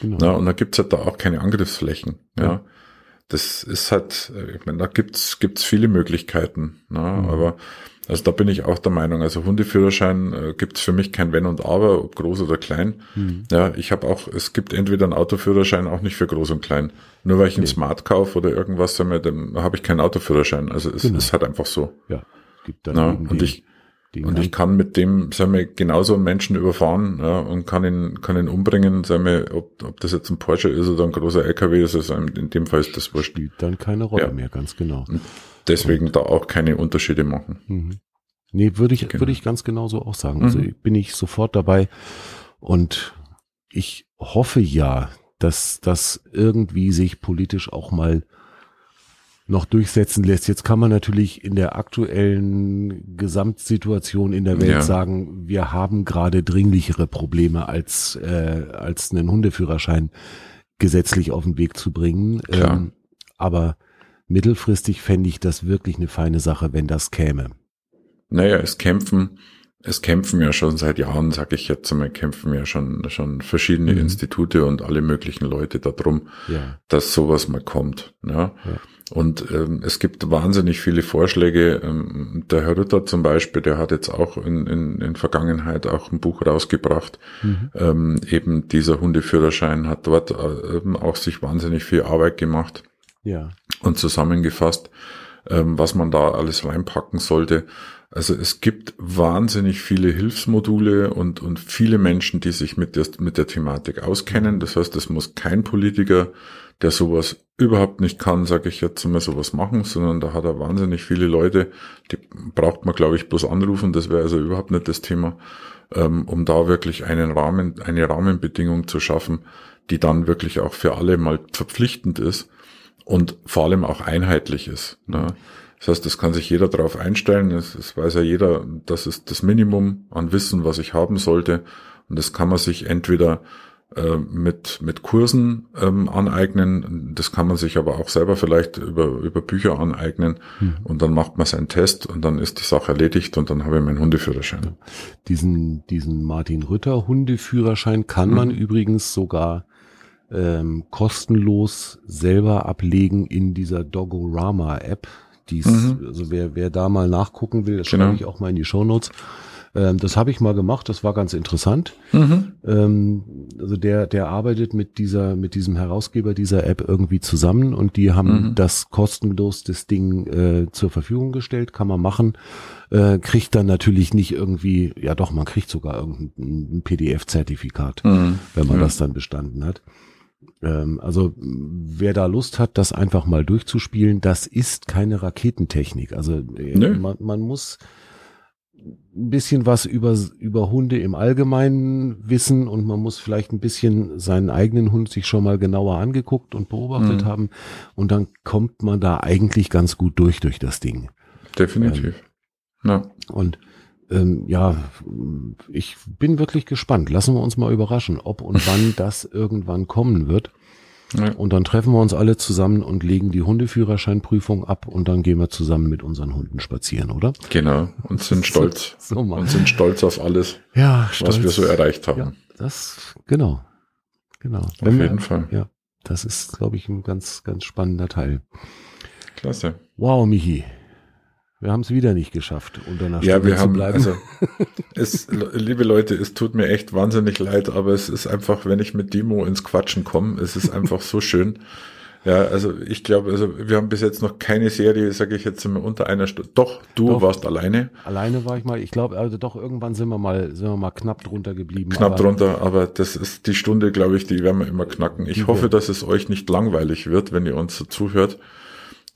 Genau. Na, und da gibt's halt da auch keine Angriffsflächen. Ja. ja das ist halt, äh, ich meine, da gibt's gibt's viele Möglichkeiten. Ne? Mhm. Aber also da bin ich auch der Meinung, also Hundeführerschein äh, gibt's für mich kein Wenn und Aber, ob groß oder klein. Mhm. Ja, ich habe auch, es gibt entweder einen Autoführerschein auch nicht für groß und klein. Nur weil ich nee. einen Smart kaufe oder irgendwas, dann habe ich keinen Autoführerschein. Also es genau. ist halt einfach so. Ja, gibt dann ja, und ich und ich kann mit dem, sagen wir, genauso einen Menschen überfahren ja, und kann ihn, kann ihn umbringen, sagen wir, ob, ob das jetzt ein Porsche ist oder ein großer LKW ist, also in dem Fall ist das wurscht. Spielt dann keine Rolle ja. mehr, ganz genau. Und deswegen da auch keine Unterschiede machen. Mhm. Nee, würde ich, genau. würde ich ganz genauso auch sagen. Also mhm. bin ich sofort dabei und ich hoffe ja, dass das irgendwie sich politisch auch mal noch durchsetzen lässt. Jetzt kann man natürlich in der aktuellen Gesamtsituation in der Welt ja. sagen, wir haben gerade dringlichere Probleme als, äh, als einen Hundeführerschein gesetzlich auf den Weg zu bringen. Ähm, aber mittelfristig fände ich das wirklich eine feine Sache, wenn das käme. Naja, es kämpfen, es kämpfen ja schon seit Jahren, sage ich jetzt einmal, kämpfen ja schon, schon verschiedene mhm. Institute und alle möglichen Leute darum, ja. dass sowas mal kommt. Ja. ja. Und ähm, es gibt wahnsinnig viele Vorschläge. Ähm, der Herr Rütter zum Beispiel, der hat jetzt auch in, in, in Vergangenheit auch ein Buch rausgebracht. Mhm. Ähm, eben dieser Hundeführerschein hat dort äh, eben auch sich wahnsinnig viel Arbeit gemacht. Ja. Und zusammengefasst, ähm, was man da alles reinpacken sollte. Also es gibt wahnsinnig viele Hilfsmodule und, und viele Menschen, die sich mit der, mit der Thematik auskennen. Das heißt, es muss kein Politiker, der sowas überhaupt nicht kann, sage ich jetzt mal sowas machen, sondern da hat er wahnsinnig viele Leute, die braucht man, glaube ich, bloß anrufen. Das wäre also überhaupt nicht das Thema, ähm, um da wirklich einen Rahmen, eine Rahmenbedingung zu schaffen, die dann wirklich auch für alle mal verpflichtend ist und vor allem auch einheitlich ist. Ne? Das heißt, das kann sich jeder darauf einstellen. Es, weiß ja jeder, das ist das Minimum an Wissen, was ich haben sollte. Und das kann man sich entweder äh, mit, mit Kursen ähm, aneignen. Das kann man sich aber auch selber vielleicht über, über Bücher aneignen. Mhm. Und dann macht man seinen Test und dann ist die Sache erledigt und dann habe ich meinen Hundeführerschein. Diesen, diesen Martin Rütter Hundeführerschein kann mhm. man übrigens sogar ähm, kostenlos selber ablegen in dieser Dogorama App. Dies, mhm. also wer, wer da mal nachgucken will, das genau. schreibe ich auch mal in die Show Notes. Ähm, das habe ich mal gemacht, das war ganz interessant. Mhm. Ähm, also der, der arbeitet mit dieser, mit diesem Herausgeber dieser App irgendwie zusammen und die haben mhm. das kostenlos das Ding äh, zur Verfügung gestellt, kann man machen. Äh, kriegt dann natürlich nicht irgendwie, ja doch, man kriegt sogar irgendein PDF-Zertifikat, mhm. wenn man ja. das dann bestanden hat. Ähm, also wer da Lust hat, das einfach mal durchzuspielen, das ist keine Raketentechnik. Also äh, man, man muss ein bisschen was über, über Hunde im Allgemeinen wissen und man muss vielleicht ein bisschen seinen eigenen Hund sich schon mal genauer angeguckt und beobachtet mhm. haben und dann kommt man da eigentlich ganz gut durch durch das Ding. Definitiv. Ähm, ja. Und ähm, ja, ich bin wirklich gespannt. Lassen wir uns mal überraschen, ob und wann das irgendwann kommen wird. Ja. Und dann treffen wir uns alle zusammen und legen die Hundeführerscheinprüfung ab und dann gehen wir zusammen mit unseren Hunden spazieren, oder? Genau. Und sind stolz. so, und sind stolz auf alles, ja, stolz. was wir so erreicht haben. Ja, das, genau. Genau. Auf Wenn jeden wir, Fall. Ja. Das ist, glaube ich, ein ganz, ganz spannender Teil. Klasse. Wow, Michi. Wir haben es wieder nicht geschafft, unter einer ja, Stunde wir haben, bleiben. Also, es, liebe Leute, es tut mir echt wahnsinnig leid, aber es ist einfach, wenn ich mit Demo ins Quatschen komme, es ist einfach so schön. Ja, also ich glaube, also wir haben bis jetzt noch keine Serie, sage ich jetzt immer unter einer Stunde. Doch, du doch, warst alleine. Alleine war ich mal. Ich glaube, also doch irgendwann sind wir mal, sind wir mal knapp drunter geblieben. Knapp aber, drunter, aber das ist die Stunde, glaube ich, die werden wir immer knacken. Ich hoffe, dass es euch nicht langweilig wird, wenn ihr uns so zuhört.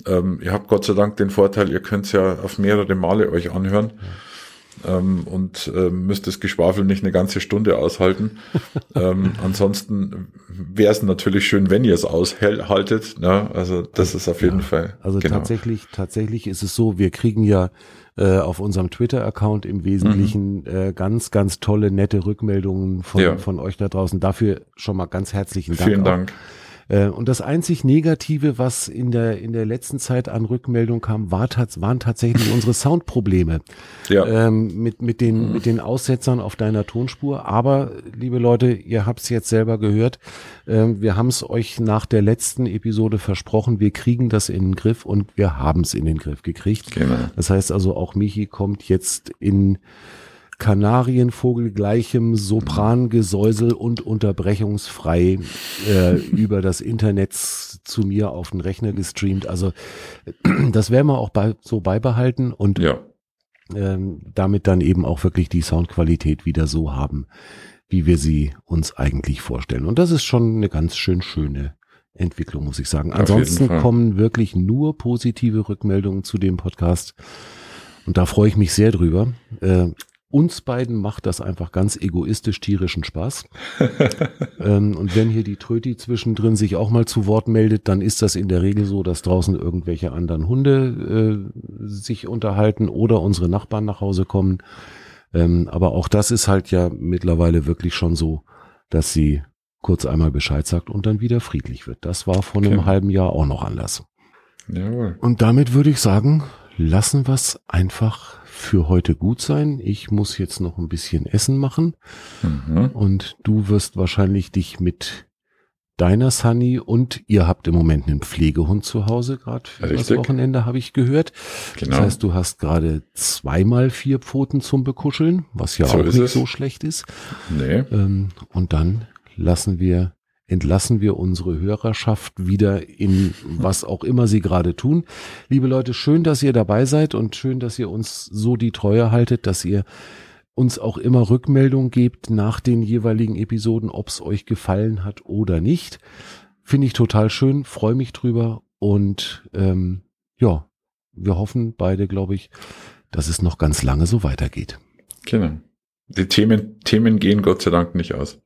Ähm, ihr habt Gott sei Dank den Vorteil, ihr könnt es ja auf mehrere Male euch anhören. Ähm, und äh, müsst das Geschwafel nicht eine ganze Stunde aushalten. ähm, ansonsten wäre es natürlich schön, wenn ihr es aushaltet. Ne? Also das ist auf jeden ja, Fall. Also genau. tatsächlich, tatsächlich ist es so, wir kriegen ja äh, auf unserem Twitter-Account im Wesentlichen mhm. äh, ganz, ganz tolle, nette Rückmeldungen von, ja. von euch da draußen. Dafür schon mal ganz herzlichen Dank. Vielen Dank. Auch. Äh, und das einzig Negative, was in der, in der letzten Zeit an Rückmeldung kam, war, waren tatsächlich unsere Soundprobleme. Ja. Ähm, mit, mit, den, mhm. mit den Aussetzern auf deiner Tonspur. Aber, liebe Leute, ihr habt es jetzt selber gehört. Ähm, wir haben es euch nach der letzten Episode versprochen. Wir kriegen das in den Griff und wir haben es in den Griff gekriegt. Genau. Das heißt also, auch Michi kommt jetzt in Kanarienvogel gleichem Soprangesäusel und unterbrechungsfrei äh, über das Internet zu mir auf den Rechner gestreamt. Also das werden wir auch bei, so beibehalten und ja. ähm, damit dann eben auch wirklich die Soundqualität wieder so haben, wie wir sie uns eigentlich vorstellen. Und das ist schon eine ganz schön schöne Entwicklung, muss ich sagen. Ansonsten kommen wirklich nur positive Rückmeldungen zu dem Podcast. Und da freue ich mich sehr drüber. Äh, uns beiden macht das einfach ganz egoistisch tierischen Spaß. ähm, und wenn hier die Tröti zwischendrin sich auch mal zu Wort meldet, dann ist das in der Regel so, dass draußen irgendwelche anderen Hunde äh, sich unterhalten oder unsere Nachbarn nach Hause kommen. Ähm, aber auch das ist halt ja mittlerweile wirklich schon so, dass sie kurz einmal Bescheid sagt und dann wieder friedlich wird. Das war vor einem okay. halben Jahr auch noch anders. Jawohl. Und damit würde ich sagen, lassen wir es einfach für heute gut sein. Ich muss jetzt noch ein bisschen Essen machen. Mhm. Und du wirst wahrscheinlich dich mit deiner Sunny und ihr habt im Moment einen Pflegehund zu Hause, gerade für Richtig. das Wochenende, habe ich gehört. Genau. Das heißt, du hast gerade zweimal vier Pfoten zum Bekuscheln, was ja so auch nicht es. so schlecht ist. Nee. Ähm, und dann lassen wir entlassen wir unsere Hörerschaft wieder in was auch immer sie gerade tun. Liebe Leute, schön, dass ihr dabei seid und schön, dass ihr uns so die Treue haltet, dass ihr uns auch immer Rückmeldung gebt nach den jeweiligen Episoden, ob es euch gefallen hat oder nicht. Finde ich total schön, freue mich drüber und ähm, ja, wir hoffen beide, glaube ich, dass es noch ganz lange so weitergeht. Genau. Die Themen, Themen gehen Gott sei Dank nicht aus.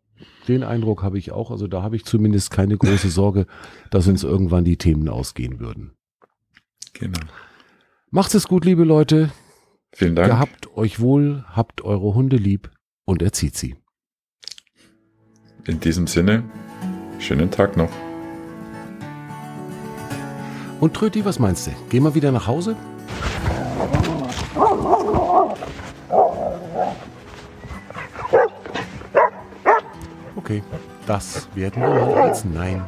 Den Eindruck habe ich auch. Also da habe ich zumindest keine große Sorge, dass uns irgendwann die Themen ausgehen würden. Genau. Macht's es gut, liebe Leute. Vielen Dank. Gehabt euch wohl, habt eure Hunde lieb und erzieht sie. In diesem Sinne, schönen Tag noch. Und Tröti, was meinst du? Gehen wir wieder nach Hause? Okay, das werden wir als Nein